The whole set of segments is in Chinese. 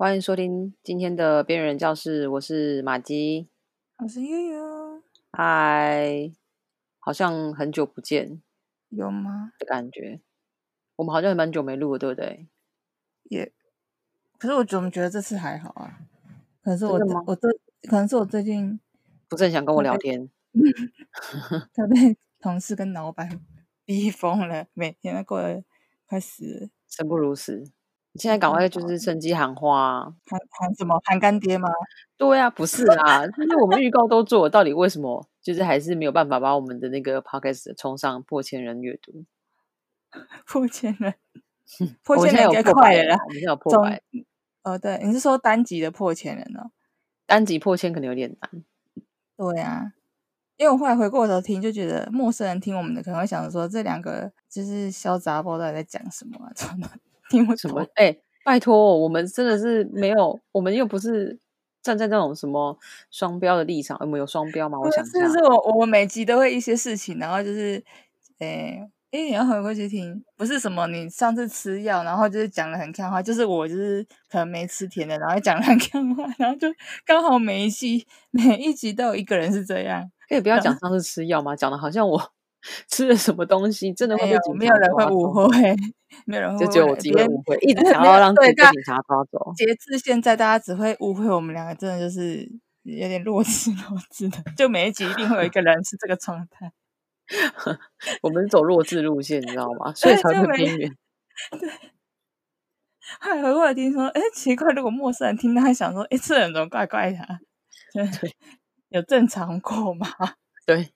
欢迎收听今天的边缘人教室，我是马吉，我是悠悠，嗨，好像很久不见有吗？的感觉，我们好像也蛮久没录了，对不对？也，可是我怎么觉得这次还好啊？可能是我我最可能是我最近不是很想跟我聊天 他被同事跟老板 逼疯了，每天都过得快死了。生不如死。你现在赶快就是趁机喊话啊，喊喊什么？喊干爹吗？对啊，不是啊，就是我们预告都做，到底为什么就是还是没有办法把我们的那个 podcast 冲上破千人阅读？破千人，破千人破快了。我们现在有破总百，哦，对，你是说单集的破千人哦？单集破千可能有点难。对啊，因为我后来回过头听，就觉得陌生人听我们的可能会想说，这两个就是小杂包到底在讲什么啊？真的听不懂什么？哎、拜托，我们真的是没有，我们又不是站在那种什么双标的立场。我们有双标吗？我想一下就，是我我们每集都会一些事情，然后就是，诶、诶，你要回过去听，不是什么你上次吃药，然后就是讲的很看话，就是我就是可能没吃甜的，然后讲的很看话，然后就刚好每一集每一集都有一个人是这样，可以不要讲上次吃药吗？讲的好像我 吃了什么东西，真的会被警察没有人会误，会，没有人会就误只有我自己会误会，一直想要让自己被警察抓走。截至现在，大家只会误会我们两个，真的就是有点弱智弱智的，就每一集一定会有一个人是这个状态。我们是走弱智路线，你知道吗？所以才会边缘。后来回过来听说，哎，奇怪，如果陌生人听到，会想说，哎，这人怎么怪怪的、啊？对，有正常过吗？对，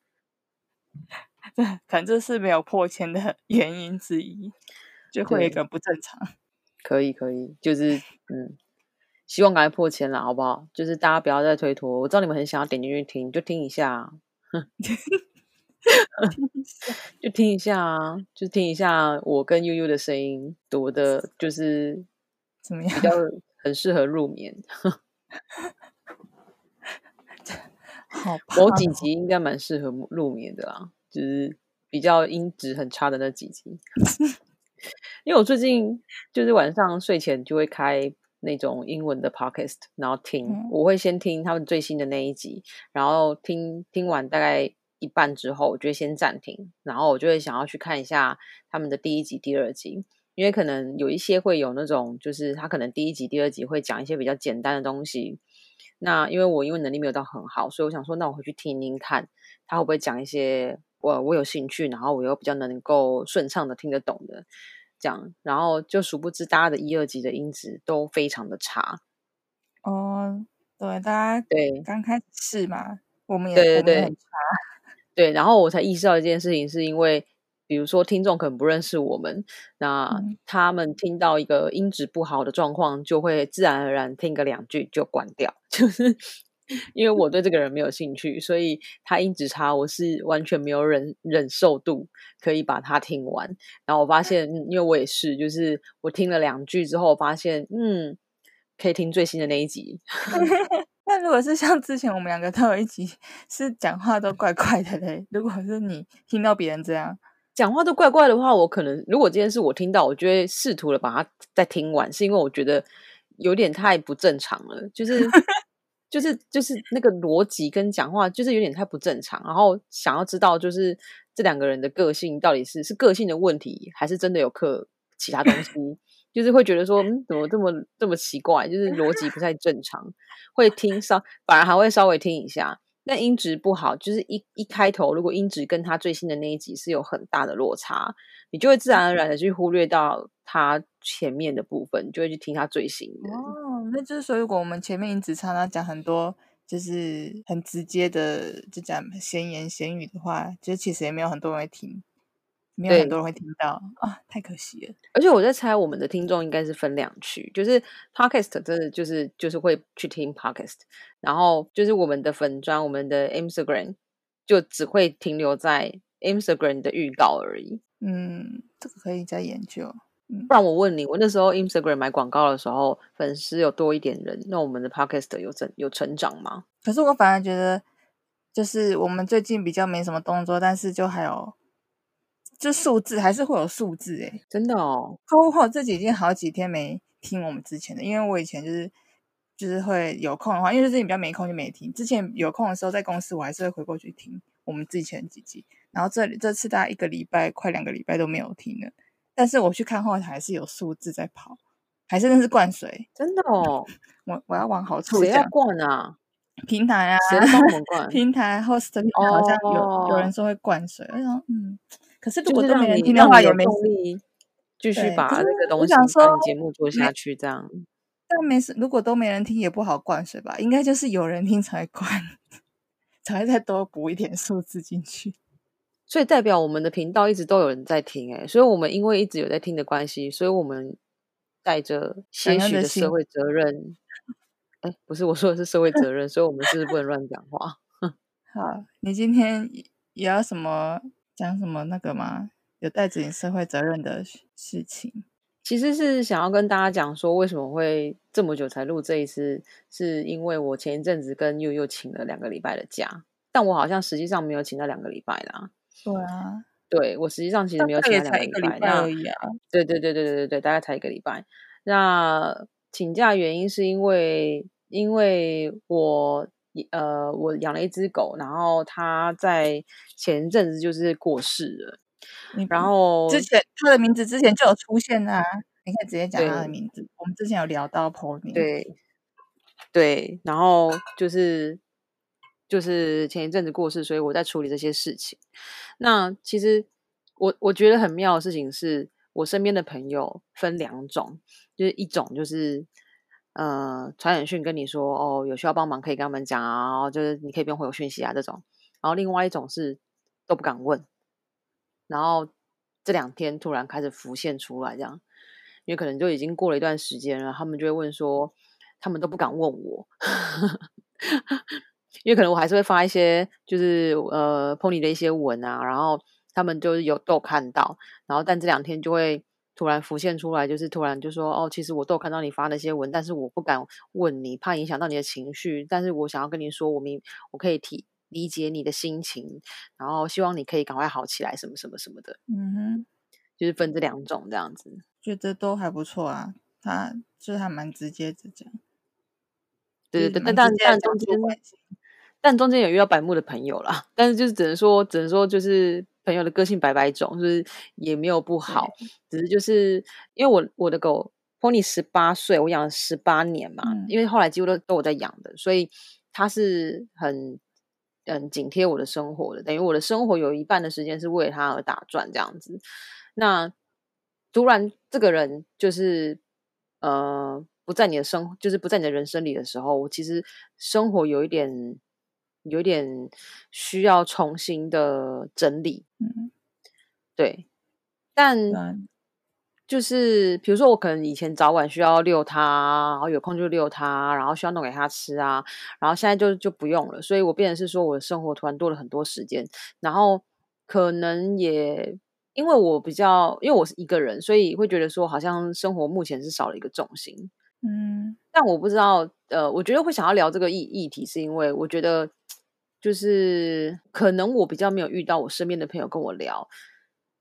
对，可能这是没有破千的 原因之一，就会有一对个不正常。可以可以，就是嗯，希望赶快破千了，好不好？就是大家不要再推脱。我知道你们很想要点进去听，就听一下啊。就听一下啊，就听一下我跟悠悠的声音，多的就是怎么样比？较很适合入眠。好怕某几集应该蛮适合入眠的啦，就是比较音质很差的那几集。因为我最近就是晚上睡前就会开那种英文的 podcast，然后听，嗯我会先听他们最新的那一集，然后听听完大概一半之后，我就会先暂停，然后我就会想要去看一下他们的第一集、第二集，因为可能有一些会有那种，就是他可能第一集、第二集会讲一些比较简单的东西。那因为我英文能力没有到很好，所以我想说，那我回去听听看，他会不会讲一些我我有兴趣，然后我又比较能够顺畅的听得懂的这样，然后就殊不知大家的一二级的音质都非常的差，哦，对，大家对。刚开始试嘛，我们也对对对我们很差，对，然后我才意识到一件事情，是因为比如说听众可能不认识我们，那嗯。他们听到一个音质不好的状况，就会自然而然听个两句就关掉，就是因为我对这个人没有兴趣，所以他音质差，我是完全没有忍忍受度可以把它听完。然后我发现，嗯因为我也是，就是我听了两句之后，发现嗯，可以听最新的那一集，那如果是像之前我们两个都有一集是讲话都怪怪的嘞，如果是你听到别人这样，讲话都怪怪的话，我可能如果今天是我听到，我就会试图的把它再听完，是因为我觉得有点太不正常了，就是就是就是那个逻辑跟讲话就是有点太不正常，然后想要知道就是这两个人的个性到底是是个性的问题，还是真的有刻其他东西，就是会觉得说嗯怎么这么这么奇怪，就是逻辑不太正常，会听稍反而还会稍微听一下。那音质不好，就是一一开头，如果音质跟他最新的那一集是有很大的落差，你就会自然而然的去忽略到他前面的部分，就会去听他最新的。哦，那就是说，如果我们前面一直常常讲很多就是很直接的，就讲闲言闲语的话，就其实也没有很多人会听，没有很多人会听到啊，太可惜了。而且我在猜，我们的听众应该是分两区，就是 podcast 真的就是就是会去听 podcast，然后就是我们的粉砖、我们的 Instagram 就只会停留在 Instagram 的预告而已。嗯，这个可以再研究。不然我问你，我那时候 Instagram 买广告的时候，粉丝有多一点人，那我们的 podcast 有增有成长吗？可是我反而觉得，就是我们最近比较没什么动作，但是就还有，就数字还是会有数字诶。真的哦，可我自己已经好几天没听我们之前的，因为我以前就是就是会有空的话，因为最近比较没空就没听。之前有空的时候在公司，我还是会回过去听我们之前几集。然后这里这次大概一个礼拜快两个礼拜都没有听了，但是我去看后台还是有数字在跑，还是那是灌水，真的哦。我我要往好处讲，灌啊？平台啊，谁帮我们 灌？平台 host 平台好像有有人说会灌水，我想嗯，可是如果都没人听的话，也没动力继续把那个东西说节目做下去，这样。但没事，如果都没人听，也不好灌水吧？应该就是有人听才灌，才会再多补一点数字进去。所以代表我们的频道一直都有人在听，哎，所以我们因为一直有在听的关系，所以我们带着些许的社会责任。哎，不是，我说的是社会责任，所以我们是不能乱讲话。好，你今天也要什么讲什么那个吗？有带着你社会责任的事情？其实是想要跟大家讲说，为什么会这么久才录这一次，是因为我前一阵子跟悠悠请了两个礼拜的假，但我好像实际上没有请到两个礼拜啦。对啊，对我实际上其实没有请假两个礼拜而已啊。对对对对对对对，大概才一个礼拜。那请假原因是因为。因为我呃，我养了一只狗，然后它在前阵子就是过世了。然后之前它的名字之前就有出现啊，你可以直接讲它的名字。我们之前有聊到 Pony，对对，然后就是就是前一阵子过世，所以我在处理这些事情。那其实我我觉得很妙的事情是，我身边的朋友分两种，就是一种就是。呃，传简讯跟你说哦，有需要帮忙可以跟他们讲啊，就是你可以不用回我讯息啊这种。然后另外一种是都不敢问，然后这两天突然开始浮现出来，这样，因为可能就已经过了一段时间了，他们就会问说，他们都不敢问我，因为可能我还是会发一些就是呃 pony 的一些文啊，然后他们就是有都看到，然后但这两天就会。突然浮现出来，就是突然就说哦，其实我都有看到你发那些文，但是我不敢问你，怕影响到你的情绪。但是我想要跟你说，我明我可以体理解你的心情，然后希望你可以赶快好起来，什么什么什么的。嗯哼，就是分这两种这样子，觉得都还不错啊。他就是还蛮直接的讲，对对对，但但但中间，但中间有遇到白目的朋友啦，但是就是只能说，只能说就是。朋友的个性百百种，就是也没有不好，只是就是因为我我的狗 Pony 十八岁，我养了十八年嘛，因为后来几乎都都我在养的，所以它是很嗯紧贴我的生活的，等于我的生活有一半的时间是为了它而打转这样子。那突然这个人就是呃不在你的生，就是不在你的人生里的时候，我其实生活有一点。有点需要重新的整理，嗯，对，但就是比如说，我可能以前早晚需要遛它，然后有空就遛它，然后需要弄给它吃啊，然后现在就就不用了，所以我变成是说，我的生活突然多了很多时间，然后可能也因为我比较，因为我是一个人，所以会觉得说，好像生活目前是少了一个重心，嗯，但我不知道，呃，我觉得会想要聊这个议议题，是因为我觉得。就是可能我比较没有遇到我身边的朋友跟我聊，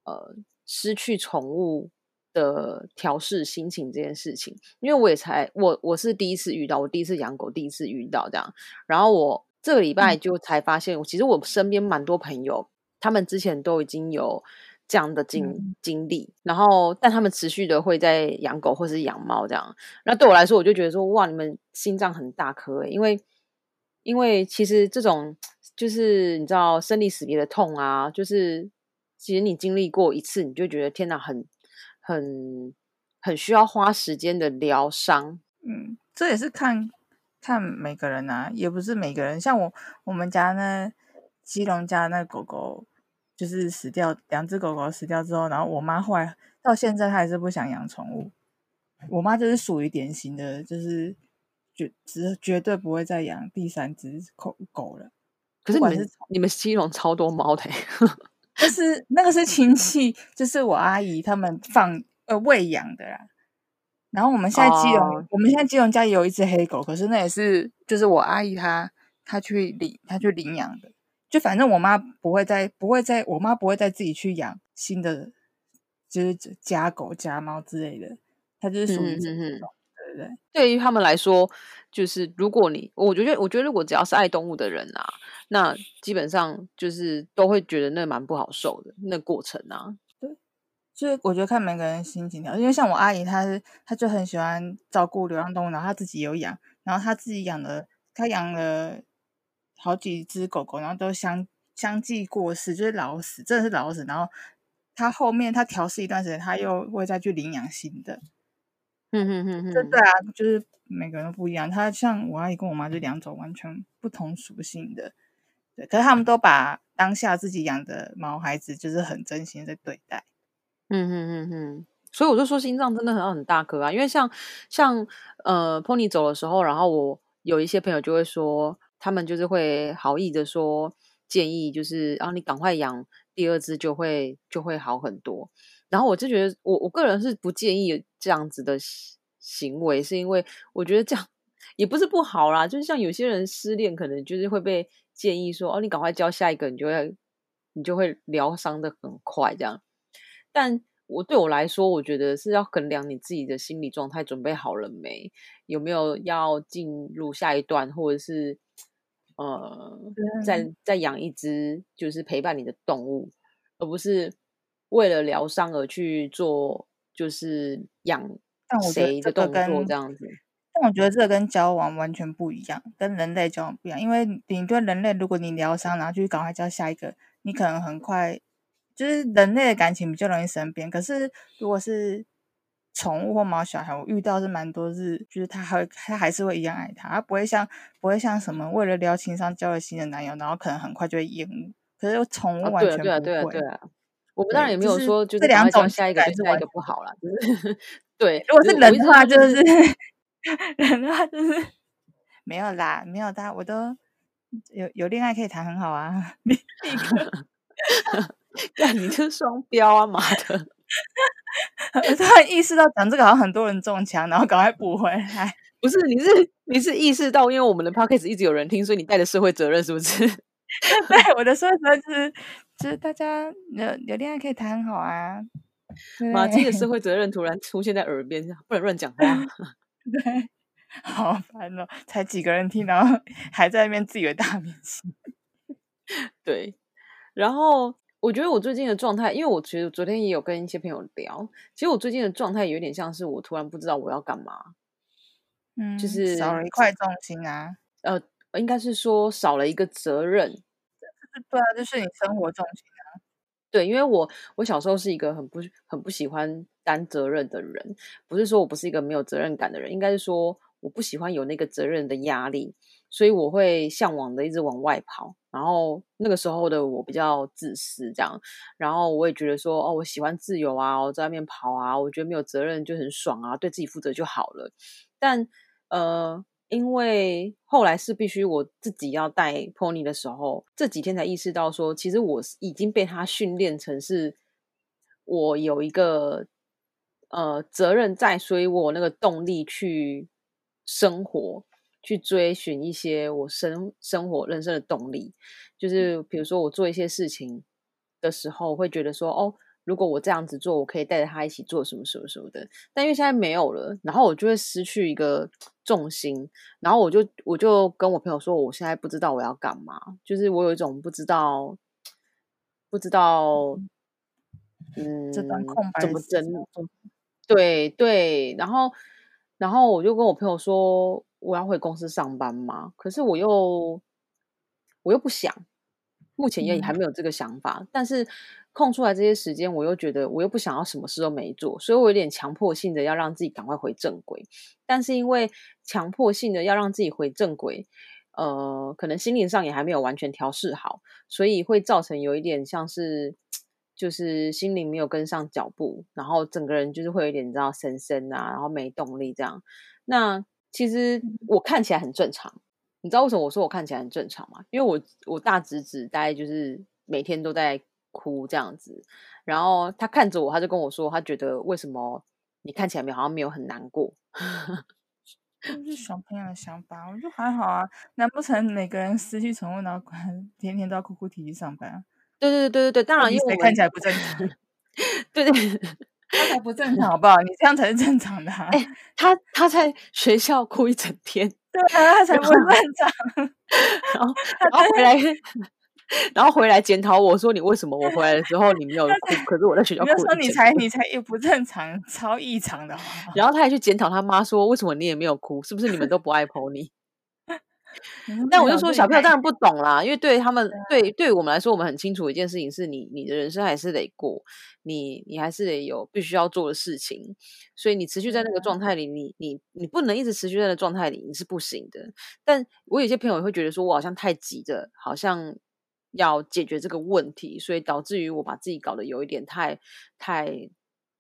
呃，失去宠物的调试心情这件事情，因为我也才我我是第一次遇到，我第一次养狗，第一次遇到这样，然后我这个礼拜就才发现，其实我身边蛮多朋友，他们之前都已经有这样的经经历，然后但他们持续的会在养狗或是养猫这样，那对我来说，我就觉得说，哇，你们心脏很大颗，因为。因为其实这种就是你知道生离死别的痛啊，就是其实你经历过一次，你就觉得天哪，很很很需要花时间的疗伤。嗯，这也是看看每个人啊，也不是每个人。像我我们家那基隆家那狗狗，就是死掉，两只狗狗死掉之后，然后我妈后来到现在她还是不想养宠物。我妈就是属于典型的，就是。绝绝绝对不会再养第三只狗狗了。可是你们你们西龙超多猫的，就是那个是亲戚，就是我阿姨他们放呃喂养的啦。然后我们现在基隆，我们现在基隆家也有一只黑狗，可是那也是就是我阿姨她她去领她去领养的。就反正我妈不会再不会再我妈不会再自己去养新的，就是家狗家猫之类的。它就是属于这种。对不对？对于他们来说，就是如果你，我觉得，我觉得如果只要是爱动物的人啊，那基本上就是都会觉得那蛮不好受的那过程啊。就是我觉得看每个人心情调，因为像我阿姨，她是她就很喜欢照顾流浪动物，然后她自己有养，然后她自己养了，她养了好几只狗狗，然后都相相继过世，就是老死，真的是老死。然后她后面她调试一段时间，她又会再去领养新的。嗯哼哼哼，对对啊，就是每个人都不一样。他像我阿姨跟我妈就两种完全不同属性的，对，可是他们都把当下自己养的毛孩子就是很真心的对待。嗯哼哼哼，所以我就说心脏真的很很大颗啊，因为像像呃 Pony 走的时候，然后我有一些朋友就会说，他们就是会好意的说建议，就是啊你赶快养第二只就会就会好很多。然后我就觉得我我个人是不建议这样子的行为，是因为我觉得这样也不是不好啦，就是像有些人失恋，可能就是会被建议说哦你赶快交下一个，你就会你就会疗伤的很快这样。但我对我来说，我觉得是要衡量你自己的心理状态准备好了没，有没有要进入下一段，或者是呃，再再养一只就是陪伴你的动物，而不是为了疗伤而去做就是养谁的动作这样子。但我觉得这跟交往完全不一样，跟人类交往不一样，因为你对人类，如果你疗伤，然后去赶快交下一个，你可能很快。就是人类的感情比较容易生变，可是如果是宠物或猫小孩，我遇到是蛮多是，就是他还他还是会一样爱他，他不会像不会像什么为了聊情商交了新的男友，然后可能很快就会厌恶。可是宠物完全不会。对啊对啊对啊，我们当然也没有说就这两种下一个就下一个不好了，就是 对。如果是人的话，就是 人的话就是 没有啦，没有的，我都有有恋爱可以谈，很好啊，立刻。那你是双标啊，妈的！我突然意识到讲这个好像很多人中枪，然后赶快补回来。不是，你是你是意识到，因为我们的 podcast 一直有人听，所以你带着社会责任，是不是？对，我的社会责任是，就是大家有有恋爱可以谈很好啊。马基的社 会责任突然出现在耳边，不能乱讲话。对，好烦哦！才几个人听，然后还在那边自以为大明星。对。然后我觉得我最近的状态，因为我觉得昨天也有跟一些朋友聊，其实我最近的状态有点像是我突然不知道我要干嘛，嗯，就是少了一块重心啊，呃，应该是说少了一个责任，对啊，就是你生活重心啊，对，因为我我小时候是一个很不很不喜欢担责任的人，不是说我不是一个没有责任感的人，应该是说我不喜欢有那个责任的压力。所以我会向往的一直往外跑，然后那个时候的我比较自私，这样，然后我也觉得说，哦，我喜欢自由啊，我在外面跑啊，我觉得没有责任就很爽啊，对自己负责就好了。但呃，因为后来是必须我自己要带 pony 的时候，这几天才意识到说，其实我已经被他训练成是，我有一个呃责任在，所以我那个动力去生活。去追寻一些我生生活人生的动力，就是比如说我做一些事情的时候，会觉得说，哦，如果我这样子做，我可以带着他一起做什么什么什么的。但因为现在没有了，然后我就会失去一个重心，然后我就我就跟我朋友说，我现在不知道我要干嘛，就是我有一种不知道不知道，嗯，这段空白怎么整？对对，然后然后我就跟我朋友说。我要回公司上班嘛？可是我又我又不想，目前也还没有这个想法。但是空出来这些时间，我又觉得我又不想要什么事都没做，所以我有点强迫性的要让自己赶快回正轨。但是因为强迫性的要让自己回正轨，呃，可能心灵上也还没有完全调试好，所以会造成有一点像是就是心灵没有跟上脚步，然后整个人就是会有点你知道神神啊，然后没动力这样。那其实我看起来很正常，你知道为什么我说我看起来很正常吗？因为我我大侄子大概就是每天都在哭这样子，然后他看着我，他就跟我说，他觉得为什么你看起来没好像没有很难过，是小朋友的想法，我觉得还好啊。难不成每个人失去宠物，然后天天都要哭哭啼啼上班？对对对对对对，当然因为看起来不正常，对 对。他才不正常，好不好？你这样才是正常的。哎，他他在学校哭一整天，对啊，他才不正常。然后然后回来，然后回来检讨我说：“你为什么我回来的时候你没有哭？可是我在学校哭。”说你才你才也不正常，超异常的。然后他还去检讨他妈说：“为什么你也没有哭？是不是你们都不爱 pony？” 但我就说，小朋友当然不懂啦，因为对他们，对对我们来说，我们很清楚一件事情是你，你的人生还是得过，你你还是得有必须要做的事情，所以你持续在那个状态里，你你你不能一直持续在那状态里，你是不行的。但我有些朋友会觉得说，我好像太急着，好像要解决这个问题，所以导致于我把自己搞得有一点太太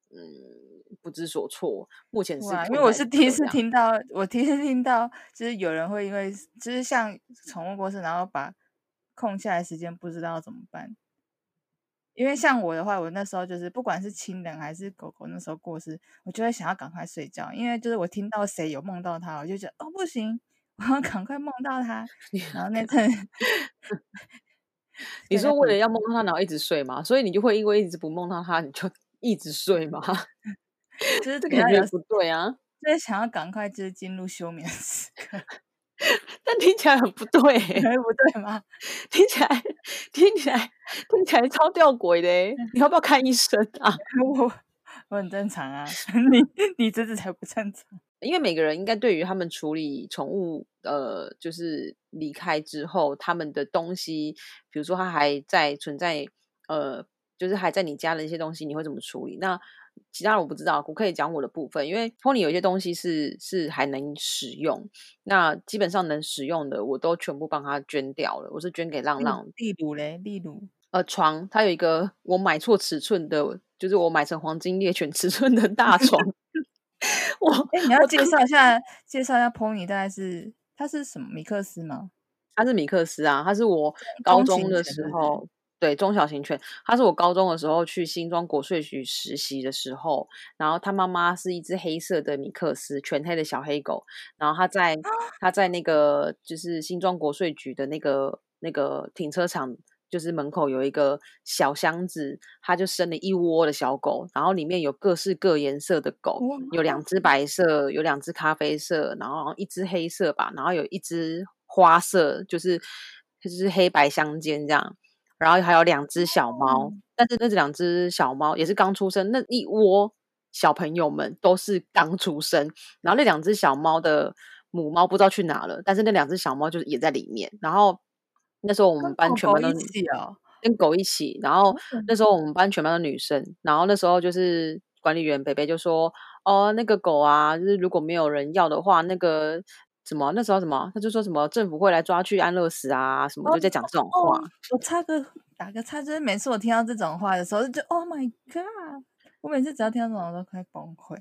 嗯。不知所措，目前是因为我是第一次听到，我第一次听到，就是有人会因为就是像宠物过世，然后把空下来时间不知道怎么办。因为像我的话，我那时候就是不管是亲人还是狗狗，那时候过世，我就会想要赶快睡觉，因为就是我听到谁有梦到他，我就觉得哦不行，我要 赶快梦到他。然后那 阵，你说为了要梦到他，然后一直睡吗？所以你就会因为一直不梦到他，你就 一直睡吗？就是这感觉不对啊，就是想要赶快就是进入休眠时刻，但听起来很不对，不对吗？听起来听起来听起来超吊诡的，你要不要看医生啊？我我很正常啊，你你这次才不正常。因为每个人应该对于他们处理宠物，呃，就是离开之后，他们的东西，比如说它还在存在，呃，就是还在你家的一些东西，你会怎么处理？那其他我不知道，我可以讲我的部分，因为 Pony 有一些东西是是还能使用，那基本上能使用的我都全部帮他捐掉了。我是捐给浪浪。例如嘞，例如呃床，它有一个我买错尺寸的，就是我买成黄金猎犬尺寸的大床。我哎，你要介绍一下，介绍一下 Pony，大概是它是什么米克斯吗？它是米克斯啊，它是我高中的时候。对中小型犬，它是我高中的时候去新庄国税局实习的时候，然后它妈妈是一只黑色的米克斯，全黑的小黑狗，然后它在它在那个就是新庄国税局的那个那个停车场，就是门口有一个小箱子，它就生了一窝的小狗，然后里面有各式各颜色的狗，有两只白色，有两只咖啡色，然后一只黑色吧，然后有一只花色，就是就是黑白相间这样。然后还有两只小猫，但是那两只小猫也是刚出生，那一窝小朋友们都是刚出生。然后那两只小猫的母猫不知道去哪了，但是那两只小猫就是也在里面。然后那时候我们班全班都跟狗一起。然后那时候我们班全班的女生，然后那时候就是管理员北北就说：“哦，那个狗啊，就是如果没有人要的话，那个。”什么？那时候什么？他就说什么政府会来抓去安乐死啊？什么就在讲这种话。我插个打个叉，就是每次我听到这种话的时候，就 Oh my God！我每次只要听到这种，我都快崩溃。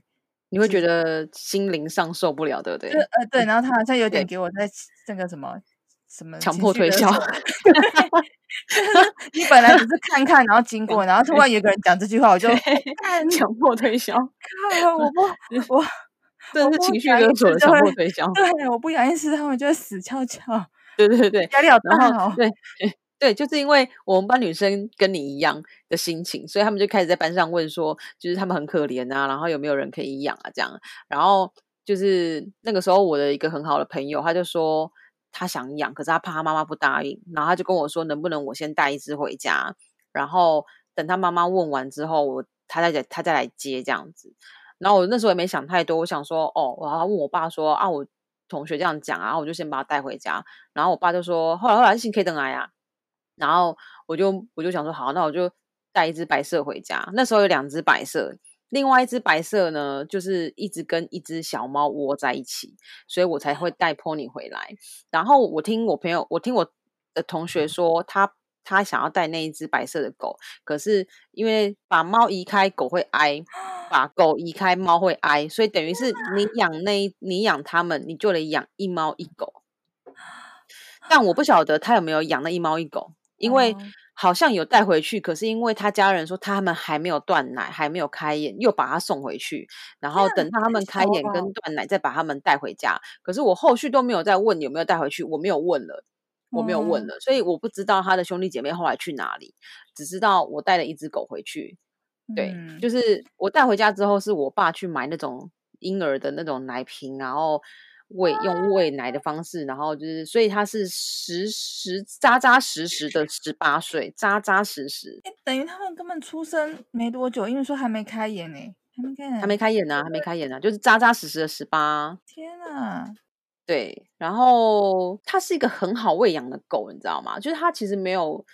你会觉得心灵上受不了，对不对？呃，对。然后他好像有点给我在那个什么什么强迫推销。你本来只是看看，然后经过，然后突然有个人讲这句话，我就强迫推销。看，我不 我。这是情绪勒索的强迫推销。对，我不养一次，他们就会死翘翘。对对对，压力好大。对对，就是因为我们班女生跟你一样的心情，所以他们就开始在班上问说，就是他们很可怜啊，然后有没有人可以养啊？这样。然后就是那个时候，我的一个很好的朋友，他就说他想养，可是他怕他妈妈不答应，然后他就跟我说，能不能我先带一只回家，然后等他妈妈问完之后，我他再他再来接这样子。然后我那时候也没想太多，我想说，哦，我要问我爸说啊，我同学这样讲啊，我就先把他带回家。然后我爸就说，后来后来事情可以等来呀。然后我就我就想说，好，那我就带一只白色回家。那时候有两只白色，另外一只白色呢，就是一直跟一只小猫窝在一起，所以我才会带 Pony 回来。然后我听我朋友，我听我的同学说，他。他想要带那一只白色的狗，可是因为把猫移开，狗会挨；把 狗移开，猫会挨，所以等于是你养那，你养他们，你就得养一猫一狗。但我不晓得他有没有养那一猫一狗，因为好像有带回去，可是因为他家人说他们还没有断奶，还没有开眼，又把他送回去，然后等到他们开眼跟断奶，再把他们带回家。可是我后续都没有再问有没有带回去，我没有问了。我没有问了，所以我不知道他的兄弟姐妹后来去哪里，只知道我带了一只狗回去，对，嗯就是我带回家之后，是我爸去买那种婴儿的那种奶瓶，然后喂用喂奶的方式，然后就是，所以他是实实扎扎实实的十八岁，扎扎实实，哎，等于他们根本出生没多久，因为说还没开眼呢，还没开眼，还没开眼呢、还没开眼呢、就是扎扎实实的十八。天啊！对，然后它是一个很好喂养的狗，你知道吗？就是它其实没有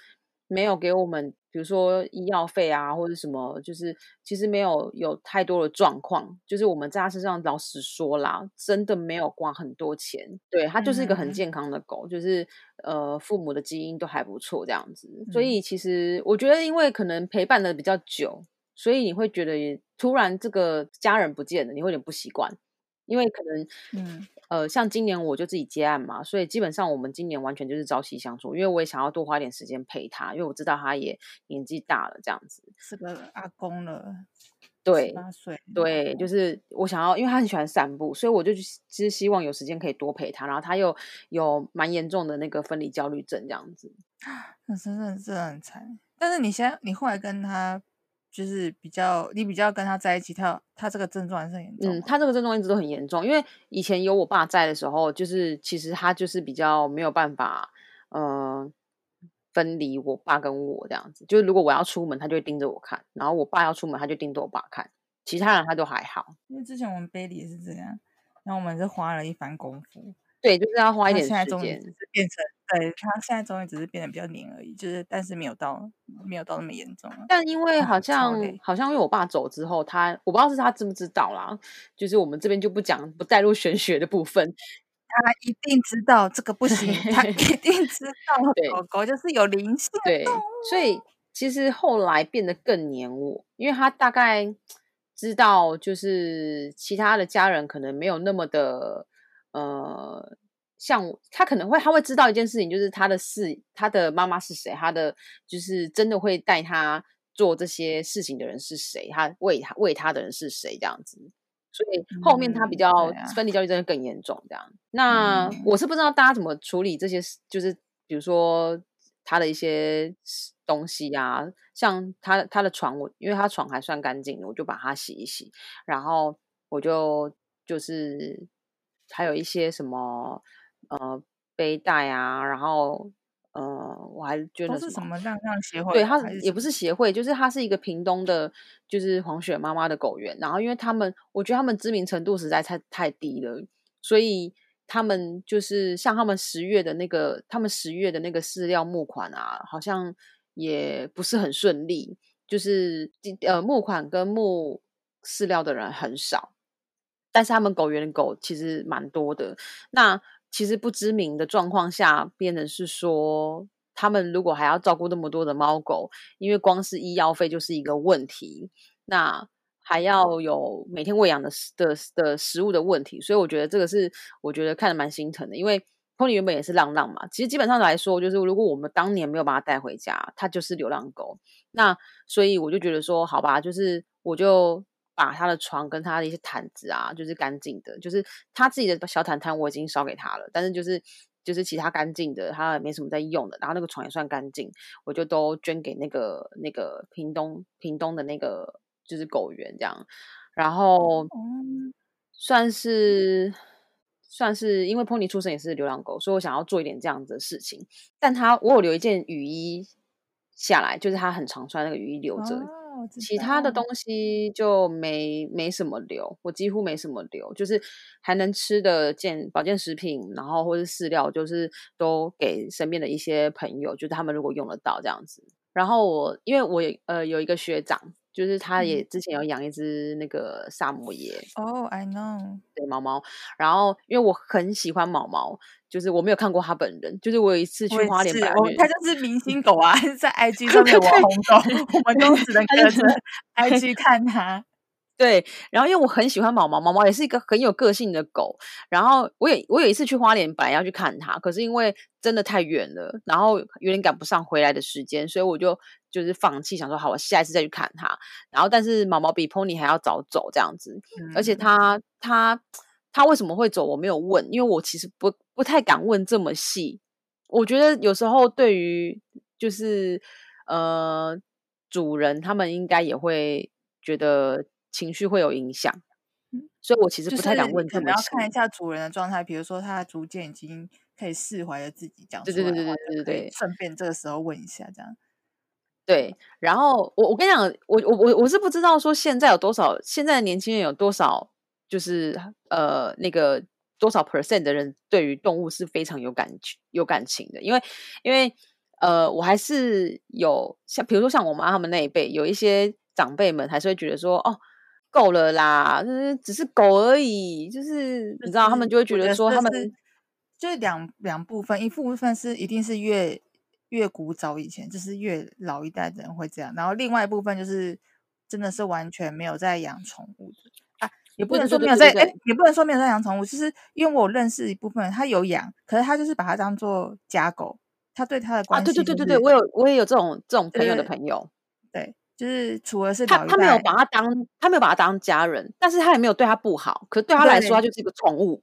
没有给我们，比如说医药费啊，或者什么，就是其实没有有太多的状况。就是我们在他身上，老实说啦，真的没有花很多钱。对，它就是一个很嗯健康的狗，就是呃，父母的基因都还不错这样子。所嗯以其实我觉得，因为可能陪伴的比较久，所以你会觉得突然这个家人不见了，你会有点不习惯。因为可能，嗯呃，像今年我就自己接案嘛，所以基本上我们今年完全就是朝夕相处，因为我也想要多花点时间陪他，因为我知道他也年纪大了，这样子。是个阿公了，对八岁，对，就是我想要，因为他很喜欢散步，所以我就其实希望有时间可以多陪他。然后他又有蛮严重的那个分离焦虑症这样子。那真的真的很惨。但是你现在，你后来跟他就是比较，你比较跟他在一起，他他这个症状还是很严重嗯，他这个症状一直都很严重，因为以前有我爸在的时候，就是其实他就是比较没有办法，呃，分离我爸跟我这样子。就是如果我要出门，他就会盯着我看；然后我爸要出门，他就盯着我爸看。其他人他都还好。因为之前我们也是这样，然后我们是花了一番功夫，对，就是要花一点时间现在终于只。是变成，对他现在终于只是变得比较黏而已，就是但是没有到没有到那么严重了。但因为好像累好像因为我爸走之后，他我不知道是他知不知道啦，就是我们这边就不讲不带入玄学的部分。他一定知道这个不行，他 一定知道狗狗就是有灵性对，所以其实后来变得更黏我，因为他大概 知道，就是其他的家人可能没有那么的呃，像他可能会他会知道一件事情，就是他的事，他的妈妈是谁，他的就是真的会带他做这些事情的人是谁，他为他为他的人是谁这样子。所以后面他比嗯较分离焦虑真的更严重，这样。那嗯我是不知道大家怎么处理这些事，就是比如说他的一些事东西啊，像他他的床，我因为他床还算干净的，我就把它洗一洗，然后我就就是还有一些什么呃背带啊，然后呃我还捐都是了什么。什么让让协会对，吗它也不是协会，就是它是一个屏东的，就是黄雪妈妈的狗园。然后，因为他们，我觉得他们知名程度实在太太低了，所以他们就是像他们十月的那个，他们十月的那个饲料募款啊，好像也不是很顺利，就是呃募款跟募饲料的人很少，但是他们狗园的狗其实蛮多的。那其实不知名的状况下，变成是说，他们如果还要照顾那么多的猫狗，因为光是医药费就是一个问题，那还要有每天喂养的的的食物的问题，所以我觉得这个是我觉得看得蛮心疼的，因为 Pony 原本也是浪浪嘛，其实基本上来说，就是如果我们当年没有把它带回家，它就是流浪狗，那所以我就觉得说，好吧，就是我就把他的床跟他的一些毯子啊，就是干净的，就是他自己的小毯毯我已经烧给他了，但是就是就是其他干净的，他也没什么在用的，然后那个床也算干净，我就都捐给那个那个屏东屏东的那个就是狗园这样，然后嗯算是。算是因为 Pony 出生也是流浪狗，所以我想要做一点这样子的事情。但他我有留一件雨衣下来，就是他很常穿那个雨衣留着，其他的东西就没没什么留，我几乎没什么留，就是还能吃的健保健食品，然后或是饲料，就是都给身边的一些朋友，就是他们如果用得到这样子。然后我因为我有呃有一个学长，就是他也之前有养一只那个萨摩耶哦，I know，对毛毛，然后因为我很喜欢毛毛，就是我没有看过他本人，就是我有一次去花莲白日它就是明星狗啊，在 IG 上面有 网红狗，我们都只能它就隔着 IG 看他。对，然后因为我很喜欢毛毛，毛毛也是一个很有个性的狗。然后我有我有一次去花莲，本来要去看它，可是因为真的太远了，然后有点赶不上回来的时间，所以我就就是放弃，想说好，我下一次再去看它。然后但是毛毛比 Pony 还要早走这样子，而且嗯它它它为什么会走，我没有问，因为我其实不不太敢问这么细。我觉得有时候对于就是呃主人他们应该也会觉得情绪会有影响，所以我其实不太敢问。可能要看一下主人的状态，比如说他逐渐已经可以释怀了自己讲出来，对对对对对对对，顺便这个时候问一下这样。对，然后我我跟你讲，我我我我是不知道说现在有多少现在的年轻人有多少，就是呃那个多少 percent 的人对于动物是非常有感有感情的，因为因为呃我还是有像比如说像我妈他们那一辈，有一些长辈们还是会觉得说哦够了啦，就是只是狗而已，就是你知道他们就会觉得说他们就是两两部分，一部分是一定是越。越古早以前，就是越老一代的人会这样，然后另外一部分就是真的是完全没有在养宠物的啊，也不能说没有在，哎，也不能说没有在养宠物，就是因为我认识一部分人，他有养，可是他就是把它当做家狗，他对他的关系，对对对对对，我有我也有这种这种朋友的朋友，对，就是除了是他他没有把他当他没有把他当家人，但是他也没有对他不好，可是对他来说，他就是一个宠物。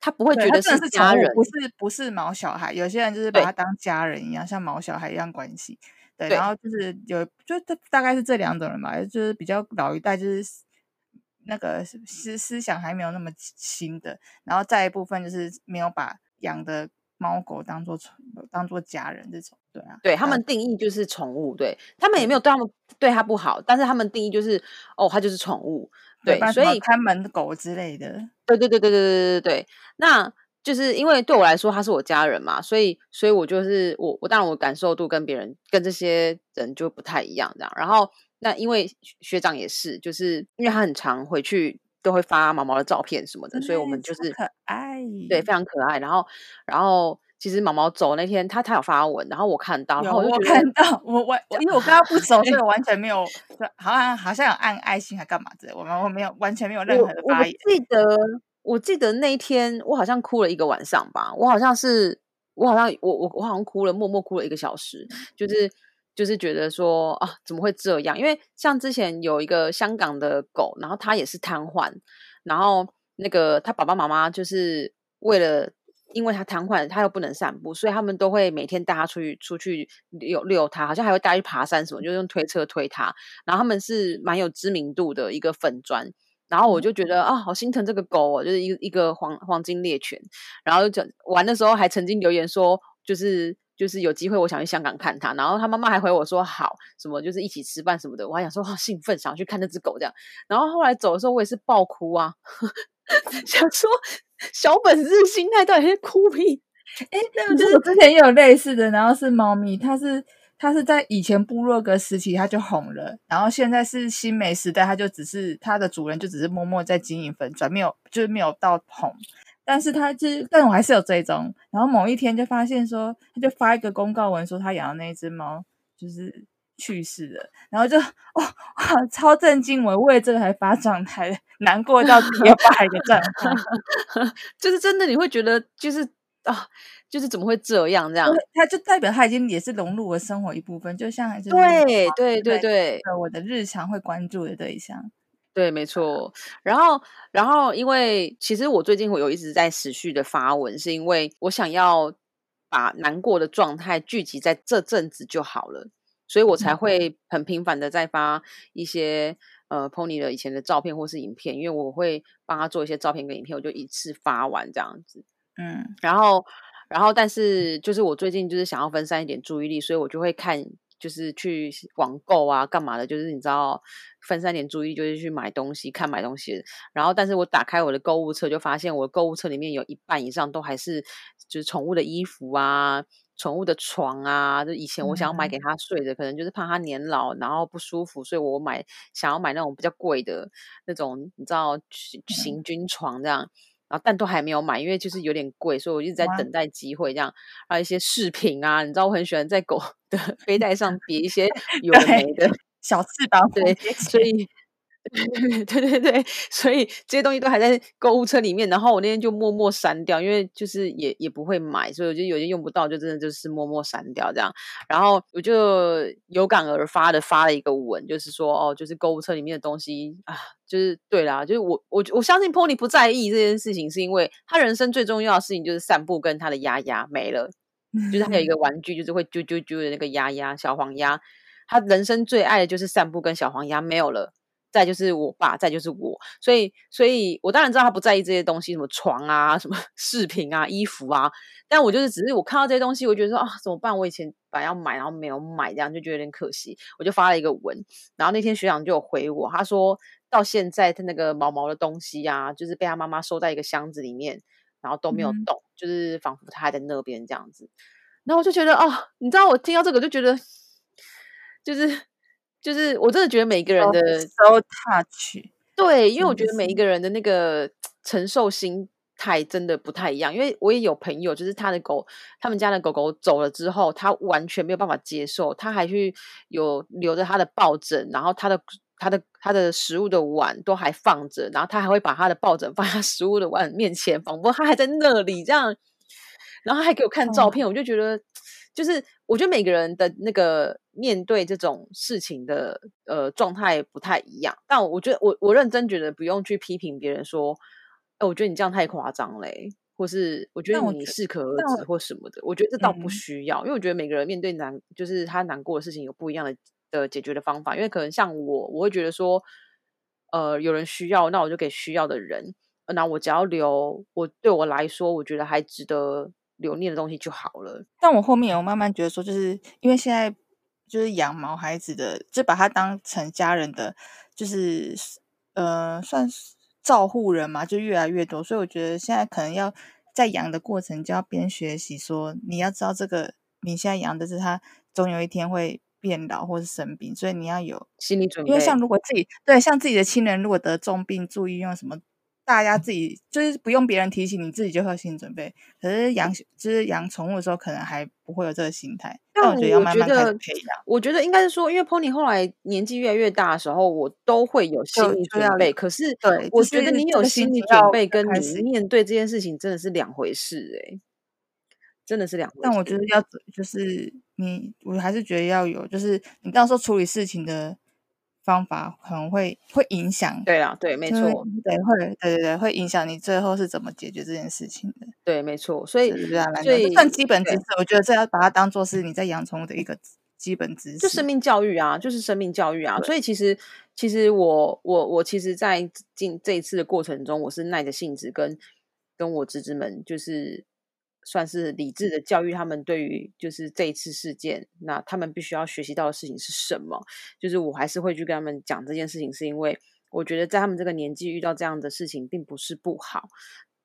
他不会觉得是家人，不是不是毛小孩。有些人就是把他当家人一样，像毛小孩一样关系。对，然后就是有，就这大概是这两种人吧，就是比较老一代，就是那个思思想还没有那么新的，然后再一部分就是没有把养的猫狗当做宠，当做家人这种。对啊，对他们定义就是宠物，对他们也没有对他们对他不好，但是他们定义就是哦，它就是宠物。对，所以看门狗之类的，对对对对对对对对对。那就是因为对我来说他是我家人嘛，所以所以我就是我我当然我感受度跟别人跟这些人就不太一样这样。然后那因为学长也是，就是因为他很常回去都会发毛毛的照片什么的，所以我们就是可爱，对，非常可爱。然后然后。其实毛毛走那天，他他有发文，然后我看到，然后我就看到，我我因为我跟他不熟，所以我完全没有，好像好像有按爱心还干嘛的，我们我没有完全没有任何的发言。记得我记得那一天，我好像哭了一个晚上吧，我好像是我好像我我我好像哭了，默默哭了一个小时，就是就是觉得说啊，怎么会这样？因为像之前有一个香港的狗，然后它也是瘫痪，然后那个它爸爸妈妈就是为了。因为它瘫痪，它又不能散步，所以他们都会每天带它出去出去遛遛它，好像还会带去爬山什么，就用推车推它。然后他们是蛮有知名度的一个粉砖，然后我就觉得啊，好心疼这个狗哦，就是一个一个黄黄金猎犬。然后就玩的时候还曾经留言说，就是就是有机会我想去香港看他。然后他妈妈还回我说好，什么就是一起吃饭什么的。我还想说好兴奋，想要去看那只狗这样。然后后来走的时候，我也是爆哭啊。想说小本子心态到底是哭屁？哎，就是之前也有类似的，然后是猫咪，它是它是在以前部落格时期它就红了，然后现在是新美时代，它就只是它的主人就只是默默在经营粉转，没有就是没有到红，但是他就是但我还是有追踪，然后某一天就发现说，他就发一个公告文说他养的那一只猫就是。去世了，然后就哇哇超震惊！我为这个还发状态，难过到要发一个状态，就是真的你会觉得就是啊，就是怎么会这样？这样，它就代表它已经也是融入我生活一部分，就像对对对对，我的日常会关注的对象，对，没错。然后然后，因为其实我最近我有一直在持续的发文，是因为我想要把难过的状态聚集在这阵子就好了。所以我才会很频繁的在发一些呃 pony 的以前的照片或是影片，因为我会帮他做一些照片跟影片，我就一次发完这样子。嗯，然后然后但是就是我最近就是想要分散一点注意力，所以我就会看就是去网购啊干嘛的，就是你知道分散点注意，就是去买东西看买东西。然后但是我打开我的购物车，就发现我的购物车里面有一半以上都还是就是宠物的衣服啊。宠物的床啊，就以前我想要买给他睡的，可能就是怕他年老然后不舒服，所以我买想要买那种比较贵的那种，你知道行军床这样，然后但都还没有买，因为就是有点贵，所以我一直在等待机会这样。还有一些饰品啊，你知道我很喜欢在狗 的背带上别一些有没的小翅膀，对，所以。对对对，所以这些东西都还在购物车里面，然后我那天就默默删掉，因为就是也也不会买，所以我就有些用不到，就真的就是默默删掉这样。然后我就有感而发的发了一个文，就是说哦，就是购物车里面的东西啊，就是对啦，就是我我我相信 Pony 不在意这件事情，是因为他人生最重要的事情就是散步跟他的丫丫没了，就是他有一个 玩具，就是会啾啾啾的那个丫丫小黄鸭。他人生最爱的就是散步跟小黄鸭，没有了。再就是我爸，再就是我，所以，所以我当然知道他不在意这些东西，什么床啊、什么 饰品啊、衣服啊。但我就是，只是我看到这些东西，我觉得说啊，怎么办？我以前本来要买，然后没有买，这样就觉得有点可惜。我就发了一个文，然后那天学长就有回我，他说到现在他那个毛毛的东西啊，就是被他妈妈收在一个箱子里面，然后都没有动，就是仿佛他还在那边这样子。然后我就觉得哦，你知道，我听到这个就觉得，就是。就是我真的觉得每个人的 so touch，对，因为我觉得每一个人的那个承受心态真的不太一样。因为我也有朋友，就是他的狗，他们家的狗狗走了之后，他完全没有办法接受，他还去有留着他的抱枕，然后他的他的他的食物的碗都还放着，然后他还会把他的抱枕放在食物的碗面前，仿佛他还在那里这样，然后还给我看照片，我就觉得。就是我觉得每个人的那个面对这种事情的呃状态不太一样，但我觉得我我认真觉得不用去批评别人说，哎，我觉得你这样太夸张嘞，或是我觉得你适可而止或什么的，我觉得这倒不需要，因为我觉得每个人面对难就是他难过的事情有不一样的的解决的方法，因为可能像我，我会觉得说，呃，有人需要，那我就给需要的人，那我只要留，我对我来说，我觉得还值得。留念的东西就好了。但我后面我慢慢觉得说，就是因为现在就是养毛孩子的，就把它当成家人的，就是呃，算是照护人嘛，就越来越多。所以我觉得现在可能要在养的过程就要边学习，说你要知道这个你现在养的是它，总有一天会变老或是生病，所以你要有心理准备。因为像如果自己对像自己的亲人如果得重病，注意用什么。大家自己就是不用别人提醒，你自己就会有心理准备。可是养就是养宠物的时候，可能还不会有这个心态。但我觉得要慢慢培养。我觉得应该是说，因为 Pony 后来年纪越来越大的时候，我都会有心理准备。可是，对，我觉得你有心理准备，跟你面对这件事情真的是两回事。哎，真的是两回事。但我觉得要就是你，我还是觉得要有，就是你到时候处理事情的。方法可能会会影响，对啊，对，没错，对，会，对对对，会影响你最后是怎么解决这件事情的，对，没错，所以所以算基本知识，我觉得这要把它当做是你在养宠物的一个基本知识，就生命教育啊，就是生命教育啊，所以其实其实我我我其实，在进这一次的过程中，我是耐着性子跟跟我侄子们就是。算是理智的教育他们，对于就是这一次事件，那他们必须要学习到的事情是什么？就是我还是会去跟他们讲这件事情，是因为我觉得在他们这个年纪遇到这样的事情并不是不好，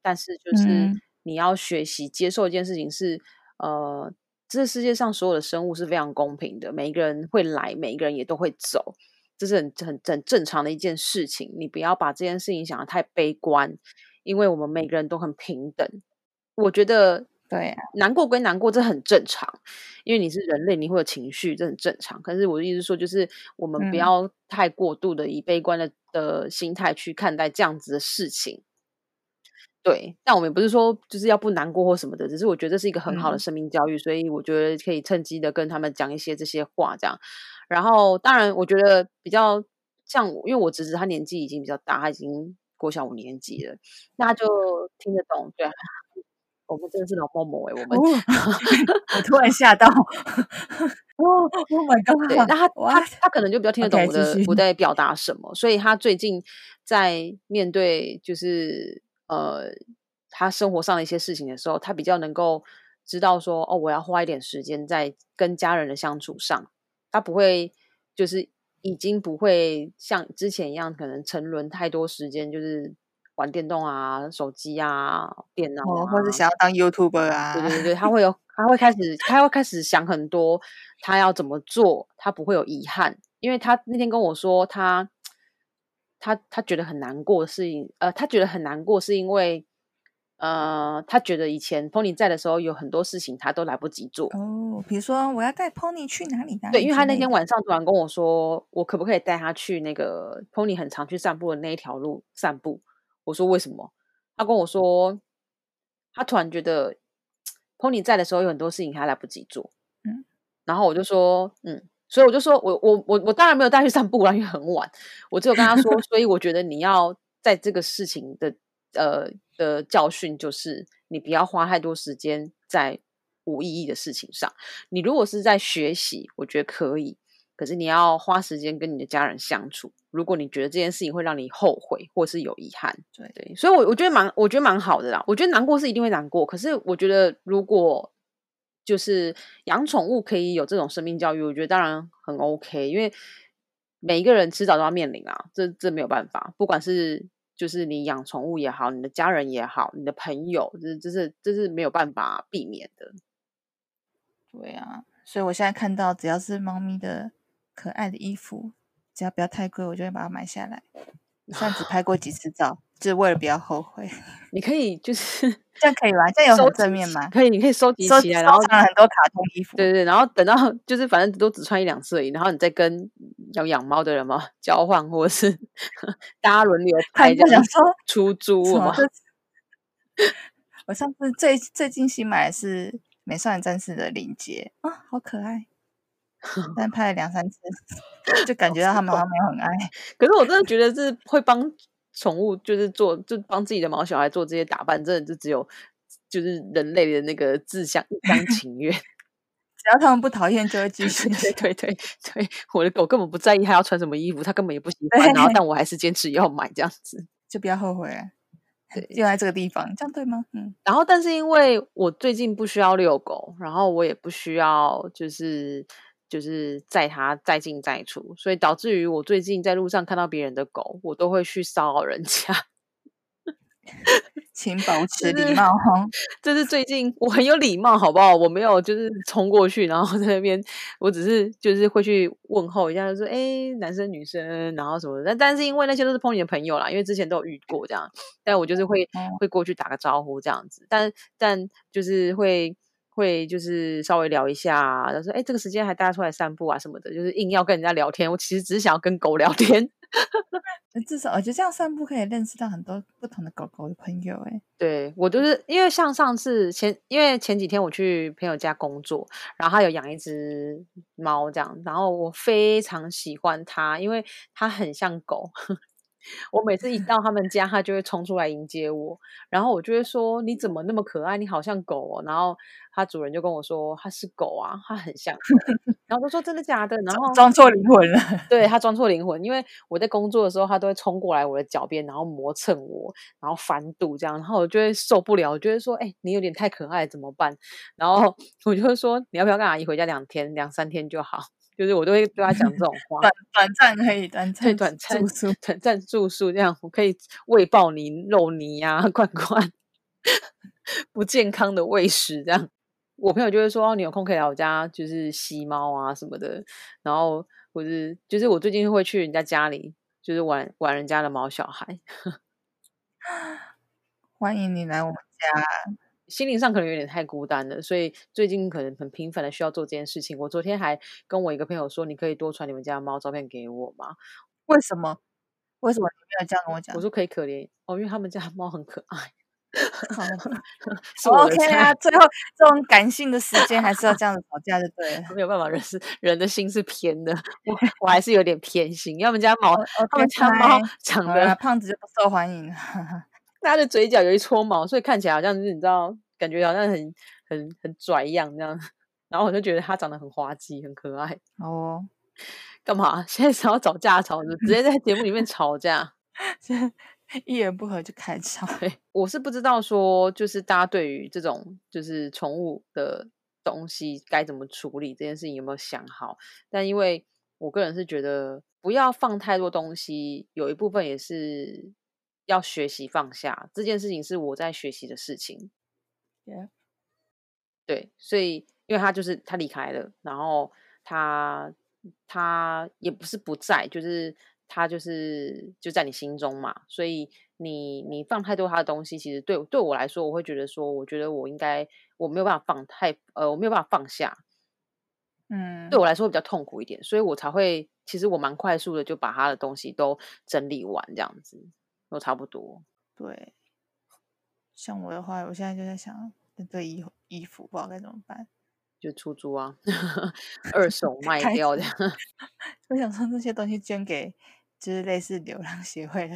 但是就是你要学习接受一件事情是，呃，这世界上所有的生物是非常公平的，每一个人会来，每一个人也都会走，这是很很很正常的一件事情。你不要把这件事情想的太悲观，因为我们每个人都很平等。我觉得。对，难过归难过，这很正常，因为你是人类，你会有情绪，这很正常。可是我的意思说，就是我们不要太过度的以悲观的的心态去看待这样子的事情。对，但我们也不是说就是要不难过或什么的，只是我觉得这是一个很好的生命教育，所以我觉得可以趁机的跟他们讲一些这些话，这样。然后，当然，我觉得比较像，因为我侄子他年纪已经比较大，他已经过小五年级了，那就听得懂，对。我们真的是老猫某哎，我们 我突然吓到，哦，Oh my god！那他他他可能就比较听得懂我的我在表达什么，所以他最近在面对就是呃他生活上的一些事情的时候，他比较能够知道说哦，我要花一点时间在跟家人的相处上，他不会就是已经不会像之前一样，可能沉沦太多时间，就是。玩电动啊，手机啊，电脑，或者想要当 YouTuber 啊，对对对，他会有，他会开始，他会开始想很多，他要怎么做，他不会有遗憾，因为他那天跟我说，他他他觉得很难过，是因呃，他觉得很难过，是因为呃，他觉得以前 Pony 在的时候，有很多事情他都来不及做哦，比如说我要带 Pony 去哪里？对，因为他那天晚上突然跟我说，我可不可以带他去那个 Pony 很常去散步的那一条路散步？我说为什么？他跟我说，他突然觉得 Pony 在的时候有很多事情还来不及做。嗯，然后我就说，嗯，所以我就说我我我我当然没有带去散步了，因为很晚。我只有跟他说，所以我觉得你要在这个事情的呃的教训就是，你不要花太多时间在无意义的事情上。你如果是在学习，我觉得可以。可是你要花时间跟你的家人相处。如果你觉得这件事情会让你后悔或是有遗憾，对对，所以，我我觉得蛮，我觉得蛮好的啦。我觉得难过是一定会难过，可是我觉得如果就是养宠物可以有这种生命教育，我觉得当然很 OK，因为每一个人迟早都要面临啊，这这没有办法，不管是就是你养宠物也好，你的家人也好，你的朋友，这这是这是没有办法避免的。对啊，所以我现在看到只要是猫咪的可爱的衣服。只要不要太贵，我就会把它买下来。上次拍过几次照，就是为了不要后悔。你可以就是这样可以吗？这样有很正面吗？可以，你可以收集起来，然后藏很多卡通衣服。对对，然后等到就是反正都只穿一两次而已，然后你再跟要养猫的人嘛交换，或者是 大家轮流 拍，这样说出租嘛。我上次最最近新买的是《美少女战士》的领结啊，好可爱。但拍了两三次，就感觉到他们好像没有很爱。可是我真的觉得是会帮宠物，就是做，就帮自己的毛小孩做这些打扮，真的就只有就是人类的那个自相一厢 情愿。只要他们不讨厌，就会继续。对对对对，我的狗根本不在意它要穿什么衣服，它根本也不喜欢。然后，但我还是坚持要买这样子，就不要后悔。对，用在这个地方，这样对吗？嗯。然后，但是因为我最近不需要遛狗，然后我也不需要就是。就是载它再进再出，所以导致于我最近在路上看到别人的狗，我都会去骚扰人家。请保持礼貌哈，这是最近我很有礼貌，好不好？我没有就是冲过去，然后在那边，我只是就是会去问候一下，就说哎，男生女生，然后什么的。但但是因为那些都是碰你的朋友啦，因为之前都有遇过这样，但我就是会会过去打个招呼这样子，但但就是会。会就是稍微聊一下，他说：“哎，这个时间还带出来散步啊什么的，就是硬要跟人家聊天。我其实只是想要跟狗聊天。至少我觉得这样散步可以认识到很多不同的狗狗的朋友。哎，对我都是因为像上次前，因为前几天我去朋友家工作，然后他有养一只猫这样，然后我非常喜欢它，因为它很像狗。”我每次一到他们家，他就会冲出来迎接我，然后我就会说：“你怎么那么可爱？你好像狗哦。”然后他主人就跟我说：“他是狗啊，他很像。”然后他说：“真的假的？”然后装错灵魂了。对他装错灵魂，因为我在工作的时候，他都会冲过来我的脚边，然后磨蹭我，然后翻肚这样，然后我就会受不了，我就会说：“哎，你有点太可爱，怎么办？”然后 我就会说：“你要不要跟阿姨回家两天、两三天就好？”就是我都会对他讲这种话，短短暂可以短暂短暂住宿，短暂住宿这样，我可以喂爆你肉泥呀，罐罐 不健康的喂食这样。我朋友就会说，你有空可以来我家，就是吸猫啊什么的。然后或是就是我最近会去人家家里，就是玩玩人家的毛小孩。欢迎你来我们家。心灵上可能有点太孤单了，所以最近可能很频繁的需要做这件事情。我昨天还跟我一个朋友说：“你可以多传你们家猫照片给我吗？”为什么？为什么你没有这样跟我讲？我说可以可怜哦，因为他们家猫很可爱。OK 啊，最后这种感性的时间还是要这样子吵架就对了。没有办法，人是人的心是偏的，我我还是有点偏心。因为他们家猫，他们家猫长得胖子就不受欢迎。他的嘴角有一撮毛，所以看起来好像是你知道。感觉好像很很很拽一样，这样，然后我就觉得他长得很滑稽，很可爱。哦，干嘛？现在想要找架吵，直接在节目里面吵架，一言不合就开吵。我是不知道说，就是大家对于这种就是宠物的东西该怎么处理这件事情有没有想好？但因为我个人是觉得不要放太多东西，有一部分也是要学习放下这件事情，是我在学习的事情。对，所以因为他就是他离开了，然后他他也不是不在，就是他就是就在你心中嘛。所以你你放太多他的东西，其实对对我来说，我会觉得说，我觉得我应该我没有办法放太呃，我没有办法放下。嗯，对我来说比较痛苦一点，所以我才会其实我蛮快速的就把他的东西都整理完，这样子都差不多。对。像我的话，我现在就在想，那这衣衣服不知道该怎么办，就出租啊，二手 卖掉的。我想说那些东西捐给，就是类似流浪协会的，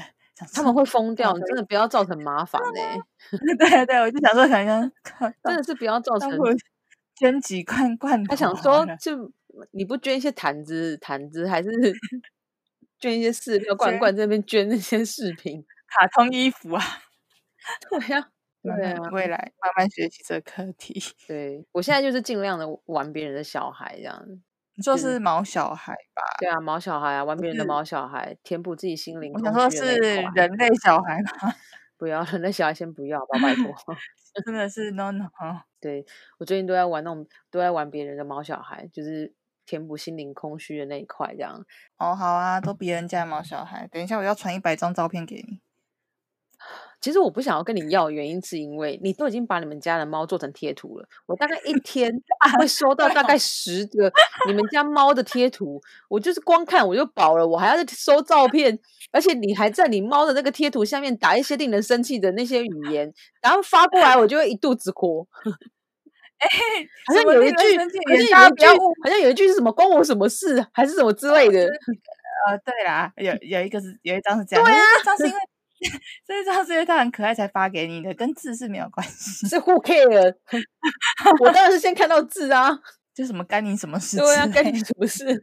他们会疯掉。你真的不要造成麻烦呢。对对，我就想说，想想，真的是不要造成捐几罐罐头。他想说，就你不捐一些毯子毯子，还是捐一些饲料罐罐，这边捐那些饰品、卡通衣服啊？对呀，对啊，未来慢慢学习这个课题。对我现在就是尽量的玩别人的小孩，这样。你说是毛小孩吧？对啊，毛小孩啊，玩别人的毛小孩，填补自己心灵。我想说是人类小孩吗？不要，人类小孩先不要吧，拜托。真的是 no no。对我最近都在玩那种，都在玩别人的毛小孩，就是填补心灵空虚的那一块，这样。哦，好啊，都别人家毛小孩。等一下，我要传一百张照片给你。其实我不想要跟你要，原因是因为你都已经把你们家的猫做成贴图了。我大概一 天会收到大概十个你们家猫的贴图，我就是光看我就饱了，我还要再收照片，而且你还在你猫的那个贴图下面打一些令人生气的那些语言，然后发过来，我就会一肚子火。哎，好像有一句，好像有一句，好像有一句是什么“关我什么事”还是什么之类的。呃，对啦，有有一个是有一张是这样，对啊，张是因为。这张是因为它很可爱才发给你的，跟字是没有关系。是 Who care？我当然是先看到字啊，就什么干你什么事？对啊，干你什么事？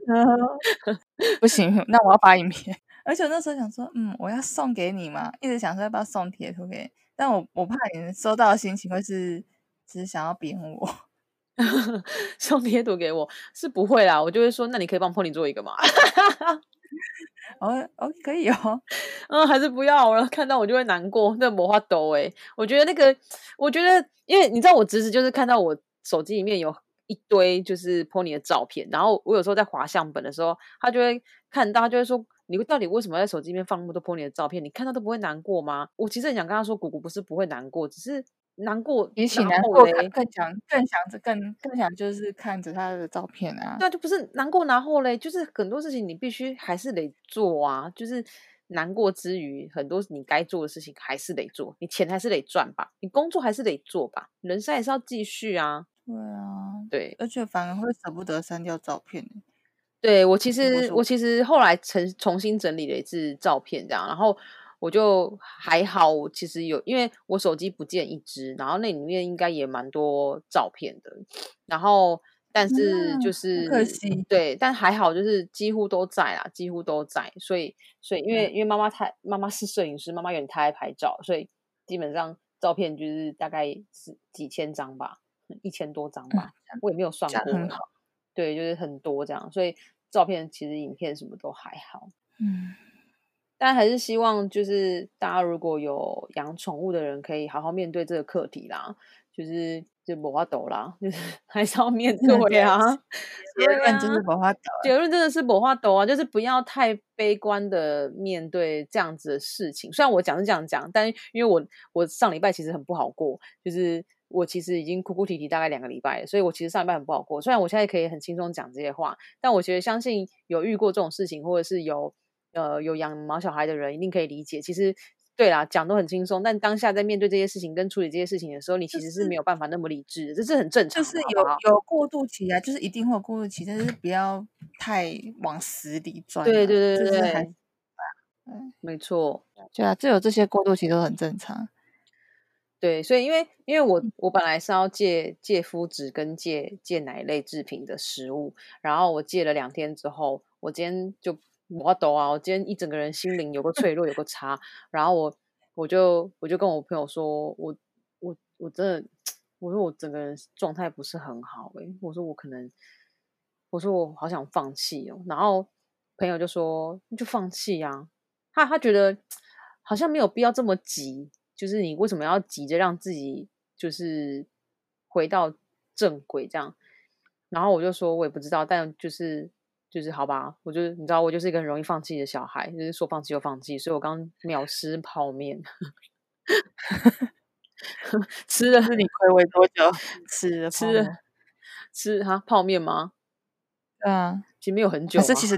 不行，那我要发影片。而且那时候想说，嗯，我要送给你嘛，一直想说要不要送贴图给，但我我怕你收到的心情会是只是想要扁我。送贴图给我是不会啦，我就会说，那你可以帮 Pony 做一个吗？哦哦，可以哦，嗯，还是不要了。看到我就会难过，那魔法抖哎，我觉得那个，我觉得，因为你知道，我侄子就是看到我手机里面有一堆就是 pony 的照片，然后我有时候在滑相本的时候，他就会看到，他就会说，你到底为什么在手机里面放那么多 pony 的照片？你看到都不会难过吗？我其实很想跟他说，姑姑不是不会难过，只是。难过，比起难过更想更想着更更想就是看着他的照片啊。对，就不是难过，然后嘞，就是很多事情你必须还是得做啊。就是难过之余，很多你该做的事情还是得做，你钱还是得赚吧，你工作还是得做吧，人生还是要继续啊。对啊，对，而且反而会舍不得删掉照片。对我其实我其实后来重重新整理了一次照片，这样，然后。我就还好，其实有，因为我手机不见一只，然后那里面应该也蛮多照片的，然后但是就是可惜，对，但还好，就是几乎都在啦，几乎都在，所以所以因为因为妈妈太妈妈是摄影师，妈妈有点太爱拍照，所以基本上照片就是大概是几千张吧，一千多张吧，我也没有算过，对，就是很多这样，所以照片其实影片什么都还好，嗯。但还是希望，就是大家如果有养宠物的人，可以好好面对这个课题啦。就是就不花抖啦，就是 还是要面对啊。结论就是不花抖，结论真的是不花抖啊！就是不要太悲观的面对这样子的事情。虽然我讲是这样讲，但因为我我上礼拜其实很不好过，就是我其实已经哭哭啼啼大概两个礼拜了，所以我其实上礼拜很不好过。虽然我现在可以很轻松讲这些话，但我觉得相信有遇过这种事情，或者是有。呃，有养毛小孩的人一定可以理解。其实，对啦，讲都很轻松，但当下在面对这些事情跟处理这些事情的时候，你其实是没有办法那么理智的，这是很正常。就是有有过渡期啊，就是一定会有过渡期，但是不要太往死里钻。对对对对，嗯，没错，对啊，这有这些过渡期都很正常。对，所以因为因为我我本来是要戒戒肤质跟戒戒奶类制品的食物，然后我戒了两天之后，我今天就。我抖啊！我今天一整个人心灵有个脆弱，有个差，然后我我就我就跟我朋友说，我我我真的，我说我整个人状态不是很好诶，我说我可能，我说我好想放弃哦。然后朋友就说，你就放弃啊！他他觉得好像没有必要这么急，就是你为什么要急着让自己就是回到正轨这样？然后我就说，我也不知道，但就是。就是好吧，我就你知道，我就是一个很容易放弃的小孩，就是说放弃就放弃，所以我刚秒吃泡面，吃的是你亏违多久？吃吃吃哈泡面吗？嗯，其实没有很久，是其实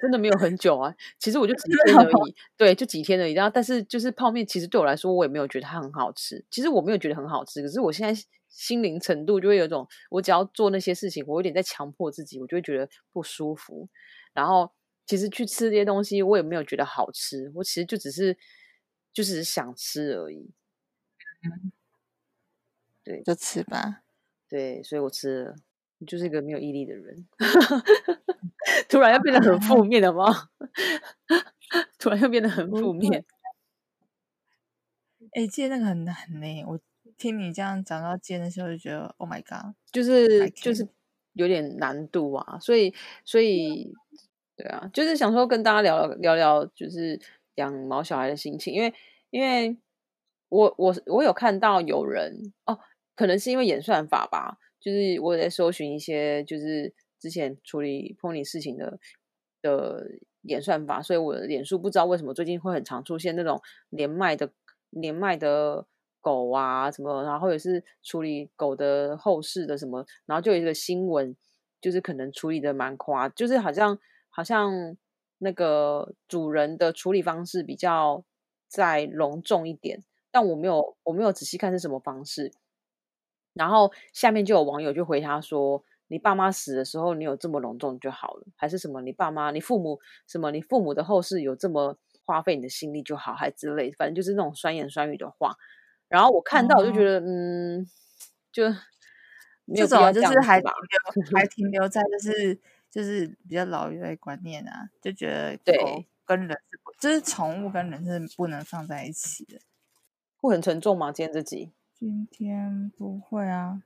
真的没有很久啊。其实我就 几天而已，对，就几天而已。然后，但是就是泡面，其实对我来说，我也没有觉得它很好吃。其实我没有觉得很好吃，可是我现在。心灵程度就会有种，我只要做那些事情，我有点在强迫自己，我就会觉得不舒服。然后其实去吃这些东西，我也没有觉得好吃，我其实就只是就只是想吃而已。对，就吃吧。对，所以我吃了。你就是一个没有毅力的人。突然又变得很负面了吗？突然又变得很负面。哎，戒那个很难呢。我听你这样讲到尖的时候，就觉得 Oh my God，就是就是有点难度啊。所以所以对啊，就是想说跟大家聊聊聊聊，就是养毛小孩的心情，因为因为我我我有看到有人哦，可能是因为演算法吧，就是我在搜寻一些就是之前处理 pony 事情的的演算法，所以我的脸书不知道为什么最近会很常出现那种连麦的。连麦的狗啊，什么，然后也是处理狗的后事的什么，然后就有一个新闻，就是可能处理的蛮夸，就是好像好像那个主人的处理方式比较再隆重一点，但我没有我没有仔细看是什么方式。然后下面就有网友就回他说：“你爸妈死的时候，你有这么隆重就好了，还是什么？你爸妈、你父母什么？你父母的后事有这么？”花费你的心力就好，还之类，反正就是那种酸言酸语的话。然后我看到，我就觉得，嗯，就这种就是还停留，还停留在就是就是比较老一辈观念啊，就觉得狗跟人是不，就是宠物跟人是不能放在一起的。会很沉重吗？今天这集？今天不会啊，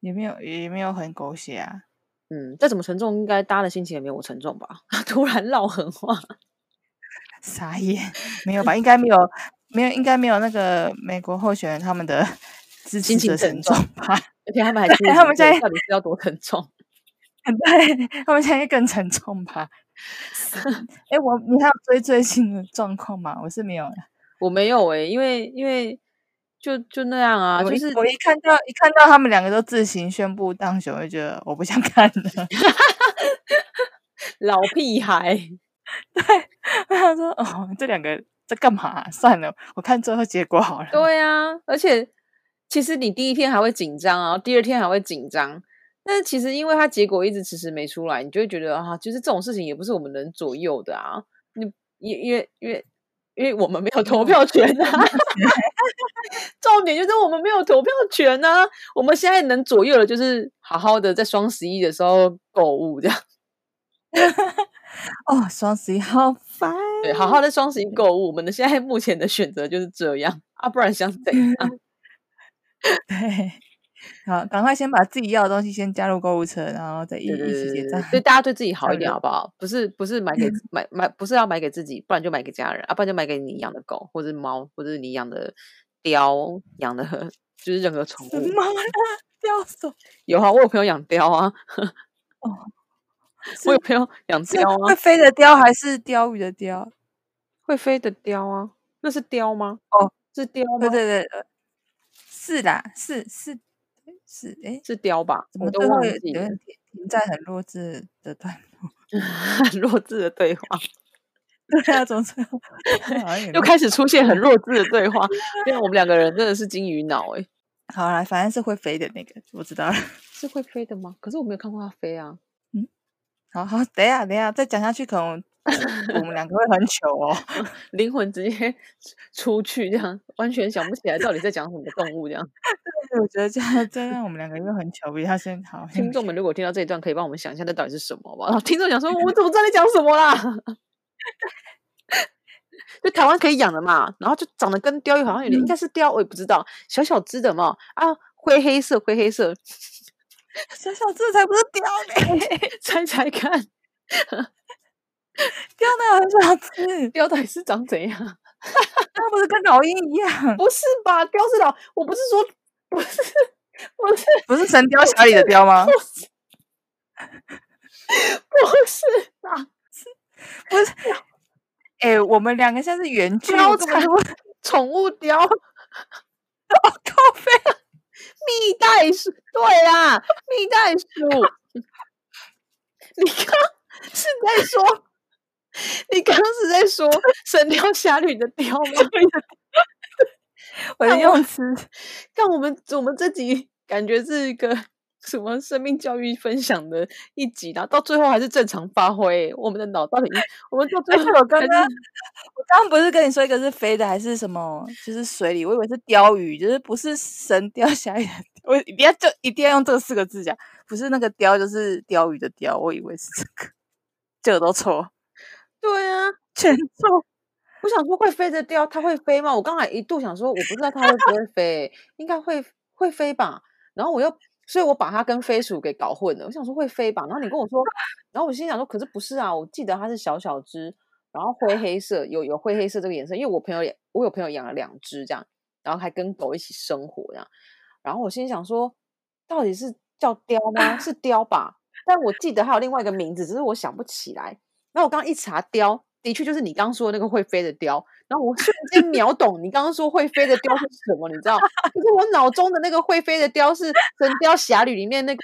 也没有也没有很狗血啊。嗯，再怎么沉重，应该大家的心情也没有我沉重吧？突然唠狠话。傻眼，没有吧？应该没有，没有，应该没有那个美国候选人他们的 资金的沉重吧？而且他们还他们现在到底是要多沉重？对他们现在更沉重吧？哎，我你还有追最新的状况吗？我是没有，我没有哎，因为因为就就那样啊，就是我一看到一看到他们两个都自行宣布当选，我就觉得我不想看了，老屁孩。对，他说：“哦，这两个在干嘛？算了，我看最后结果好了。”对啊，而且其实你第一天还会紧张啊，第二天还会紧张，但是其实因为他结果一直迟迟没出来，你就会觉得啊，其实这种事情也不是我们能左右的啊。你因因为因为因为我们没有投票权啊，重点就是我们没有投票权啊。我们现在能左右的，就是好好的在双十一的时候购物这样。哦，双十一好烦。对，好好的双十一购物，我们的现在目前的选择就是这样啊，不然想怎样？对，好，赶快先把自己要的东西先加入购物车，然后再一一起结账。对，大家对自己好一点，好不好？不是，不是买给 买买，不是要买给自己，不然就买给家人啊，不然就买给你养的狗，或者猫，或者是你养的雕，养的就是任何宠物。有啊，我有朋友养雕啊。哦。我有朋友养雕啊，会飞的雕还是鲷鱼的鲷？会飞的雕啊，那是雕吗？哦，是雕吗？对对对，是啦，是是是，哎，是雕吧？怎么都会停停在很弱智的段落，很弱智的对话。对啊，总是 又开始出现很弱智的对话，因为我们两个人真的是金鱼脑哎。好啦，反正是会飞的那个，我知道了，是会飞的吗？可是我没有看过它飞啊。好好，等一下，等一下，再讲下去可能 我们两个会很糗哦，灵魂直接 出去，这样完全想不起来到底在讲什么动物，这样。对我觉得这样这样我们两个会很糗，比他先好。听众们如果听到这一段，可以帮我们想一下，这到底是什么吗？听众想说，我们怎么知道你讲什么啦？就台湾可以养的嘛，然后就长得跟鲷鱼好像有点，应该是鲷，我也不知道，小小只的嘛，啊，灰黑色，灰黑色。小小这才不是雕呢，猜猜看，雕哪有小只？雕到底是长怎样？那不是跟老鹰一样？不是吧？雕是老，我不是说不是，不是不是神雕侠侣的雕吗？不是，不是啊，不是。哎，我们两个现在是原雕产宠物雕，哦，靠飞。蜜袋鼠，对啦，蜜袋鼠。你刚是在说，你刚是在说《神雕侠侣》的雕吗？我的用词，看我们我们这集感觉是一个。什么生命教育分享的一集然后到最后还是正常发挥。我们的脑到底，我们到最后我刚刚我刚刚不是跟你说一个是飞的还是什么？就是水里，我以为是鲷鱼，就是不是神雕侠侣我一定要就一定要用这四个字讲，不是那个雕，就是鲷鱼的鲷，我以为是这个，这个都错，对啊，全错。我想说会飞的雕，它会飞吗？我刚才一度想说，我不知道它会不会飞，应该会会飞吧。然后我又，所以我把它跟飞鼠给搞混了。我想说会飞吧，然后你跟我说，然后我心想说，可是不是啊？我记得它是小小只，然后灰 黑色，有有灰黑色这个颜色。因为我朋友也，我有朋友养了两只这样，然后还跟狗一起生活这样。然后我心想说，到底是叫雕吗？是 雕吧？但我记得还有另外一个名字，只是我想不起来。然后我刚刚一查雕。的确就是你刚刚说的那个会飞的雕，然后我瞬间秒懂你刚刚说会飞的雕是什么，你知道？就是我脑中的那个会飞的雕是《神雕侠侣》里面那个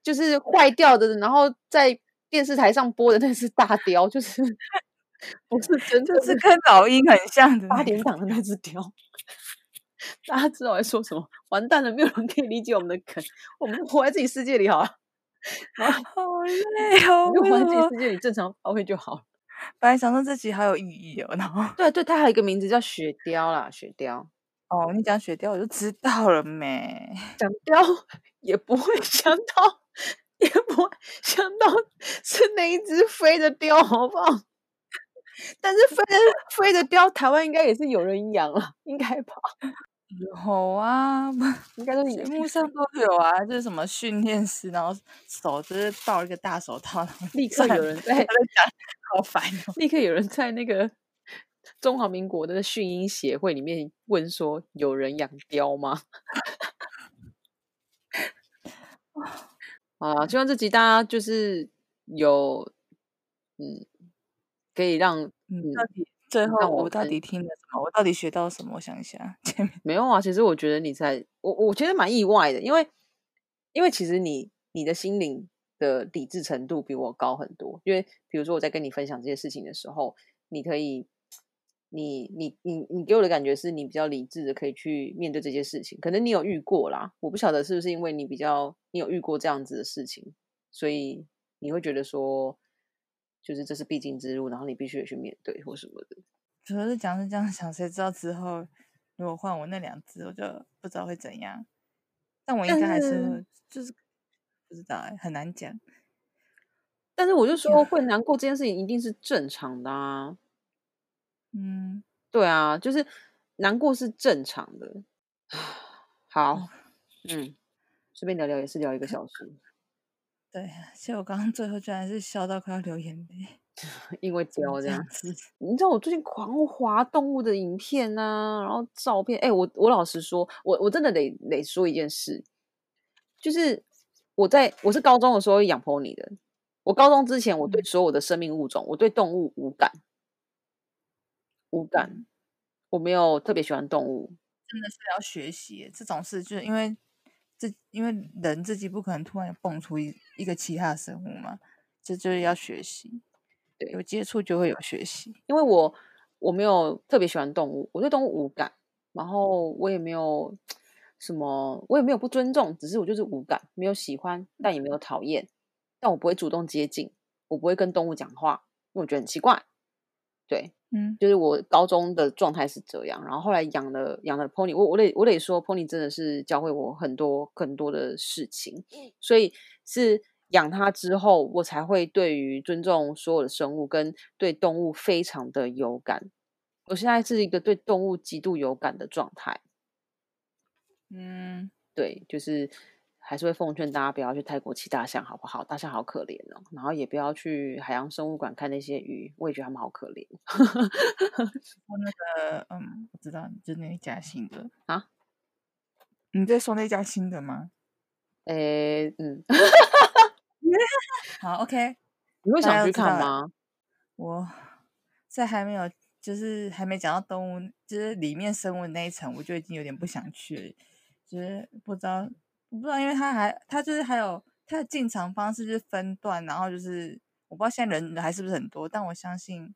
就是坏掉的，然后在电视台上播的那只大雕，就是 不是真的是跟老鹰很像的八点档的那只雕。大家知道我在说什么？完蛋了，没有人可以理解我们的梗，我们活在自己世界里好了。好累哦，就活在自己世界里正常发挥就好。本来想说这集好有意义哦，然后对对，它还有一个名字叫雪雕啦，雪雕。哦，你讲雪雕我就知道了没？讲雕也不会想到，也不会想到是那一只飞的雕，好不好？但是飞的飞的雕，台湾应该也是有人养了，应该吧？有啊，应该都节目上都有啊，就是什么训练师，然后手就是抱一个大手套，立刻有人在在讲，好烦哦！立刻有人在那个中华民国的训鹰协会里面问说：“有人养雕吗？” 啊，希望这集大家就是有嗯，可以让嗯。最后我到底听了什么？我到底学到什么？我想一下，没有啊。其实我觉得你在，我我觉得蛮意外的，因为因为其实你你的心灵的理智程度比我高很多。因为比如说我在跟你分享这些事情的时候，你可以，你你你你给我的感觉是你比较理智的，可以去面对这些事情。可能你有遇过啦，我不晓得是不是因为你比较你有遇过这样子的事情，所以你会觉得说。就是这是必经之路，然后你必须得去面对或什么的。主要是讲是这样想，谁知道之后如果换我那两只，我就不知道会怎样。但我应该还是就是不知道哎，很难讲。但是我就说会难过这件事情一定是正常的啊。嗯，对啊，就是难过是正常的。好，嗯，随便聊聊也是聊一个小时。对，其实我刚刚最后居然是笑到快要流眼泪，因为雕这样子。你知道我最近狂滑动物的影片啊，然后照片。哎，我我老实说，我我真的得得说一件事，就是我在我是高中的时候养 pony 的。我高中之前，我对所有的生命物种，我对动物无感，无感。我没有特别喜欢动物，真的是要学习这种事，就是因为。这因为人自己不可能突然蹦出一一个其他生物嘛，这就是要学习，对，有接触就会有学习。因为我我没有特别喜欢动物，我对动物无感，然后我也没有什么，我也没有不尊重，只是我就是无感，没有喜欢，但也没有讨厌，但我不会主动接近，我不会跟动物讲话，因为我觉得很奇怪，对。嗯，就是我高中的状态是这样，然后后来养了养了 pony，我我得我得说 pony 真的是教会我很多很多的事情，所以是养它之后，我才会对于尊重所有的生物跟对动物非常的有感。我现在是一个对动物极度有感的状态。嗯，对，就是。还是会奉劝大家不要去泰国骑大象，好不好？大象好可怜哦。然后也不要去海洋生物馆看那些鱼，我也觉得他们好可怜。说那个，嗯，我知道，就那家新的啊？你在说那家新的吗？诶，嗯。好，OK。你会想去看吗？我在还没有，就是还没讲到动物，就是里面生物那一层，我就已经有点不想去了，就是不知道。我不知道，因为他还他就是还有他的进场方式就是分段，然后就是我不知道现在人还是不是很多，但我相信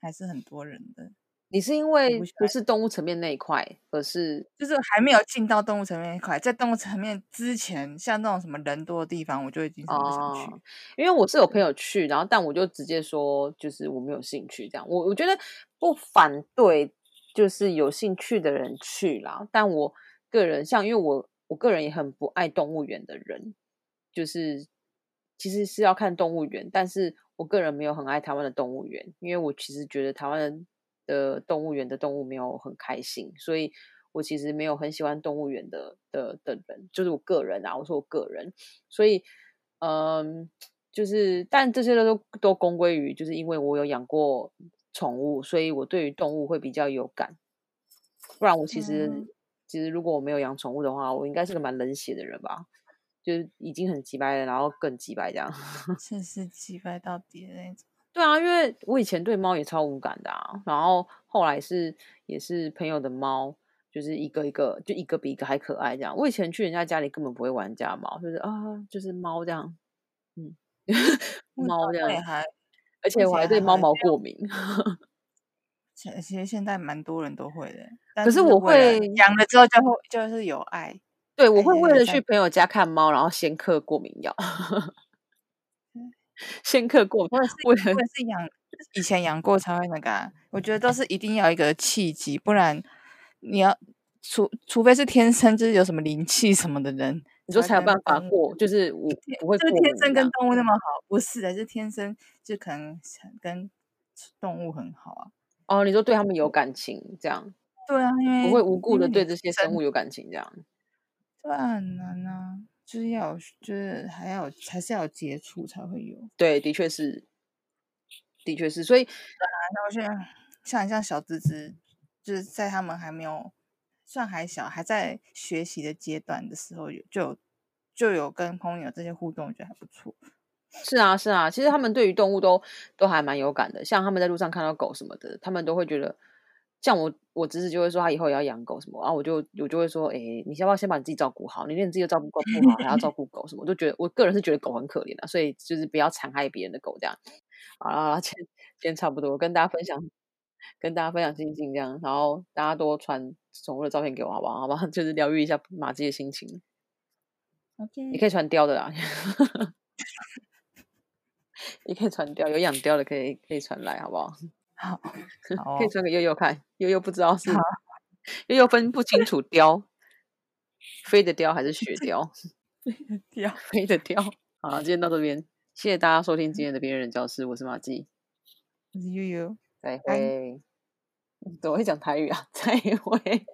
还是很多人的。你是因为不是动物层面那一块，而是就是还没有进到动物层面那一块，在动物层面之前，像那种什么人多的地方，我就已经不想去。因为我是有朋友去，然后但我就直接说，就是我没有兴趣这样。我我觉得不反对，就是有兴趣的人去啦。但我个人像，因为我。我个人也很不爱动物园的人，就是其实是要看动物园，但是我个人没有很爱台湾的动物园，因为我其实觉得台湾的动物园的动物没有很开心，所以我其实没有很喜欢动物园的的的人，就是我个人啊，我说我个人，所以嗯，就是但这些都都公归于，就是因为我有养过宠物，所以我对于动物会比较有感，不然我其实。其实，如果我没有养宠物的话，我应该是个蛮冷血的人吧，就是已经很急白了，然后更急白这样，真是急白到底的那种。对啊，因为我以前对猫也超无感的啊，然后后来是也是朋友的猫，就是一个一个就一个比一个还可爱这样。我以前去人家家里根本不会玩家猫，就是啊，就是猫这样，嗯，猫这样，而且我还对猫毛过敏。其实现在蛮多人都会的，可是我会养了之后就会就是有爱，对我会为了去朋友家看猫，然后先嗑过敏药，先嗑过敏，或者是养以前养过才会那个，我觉得都是一定要一个契机，不然你要除除非是天生就是有什么灵气什么的人，你说才有办法过，就是我不会，就是天生跟动物那么好，不是的，是天生就可能跟动物很好啊。哦，你说对他们有感情，这样对啊，因为不会无故的对这些生物有感情，这样对很难啊，就是要就是还要还是要接触才会有。对，的确是，的确是，所以那我现在像像小芝芝，就是在他们还没有算还小，还在学习的阶段的时候，有就有就有跟朋友这些互动，我觉得还不错。是啊，是啊，其实他们对于动物都都还蛮有感的。像他们在路上看到狗什么的，他们都会觉得，像我我侄子就会说他以后也要养狗什么，然后我就我就会说，哎，你要不要先把你自己照顾好？你连你自己都照顾不 好，还要照顾狗什么？我就觉得我个人是觉得狗很可怜的，所以就是不要残害别人的狗这样。好了，今今天差不多跟大家分享，跟大家分享心情这样，然后大家多传宠物的照片给我好不好？好吧，就是疗愈一下马姬的心情。OK，你可以传雕的啦。你可以传雕，有养雕的可以可以传来，好不好？好，可以传给悠悠看。悠悠不知道是悠悠分不清楚雕，飞的雕还是雪雕？飞的雕，飞的雕。好，今天到这边，谢谢大家收听今天的边缘人教室，我是马季，我是悠悠，再会。怎么会讲台语啊？再会。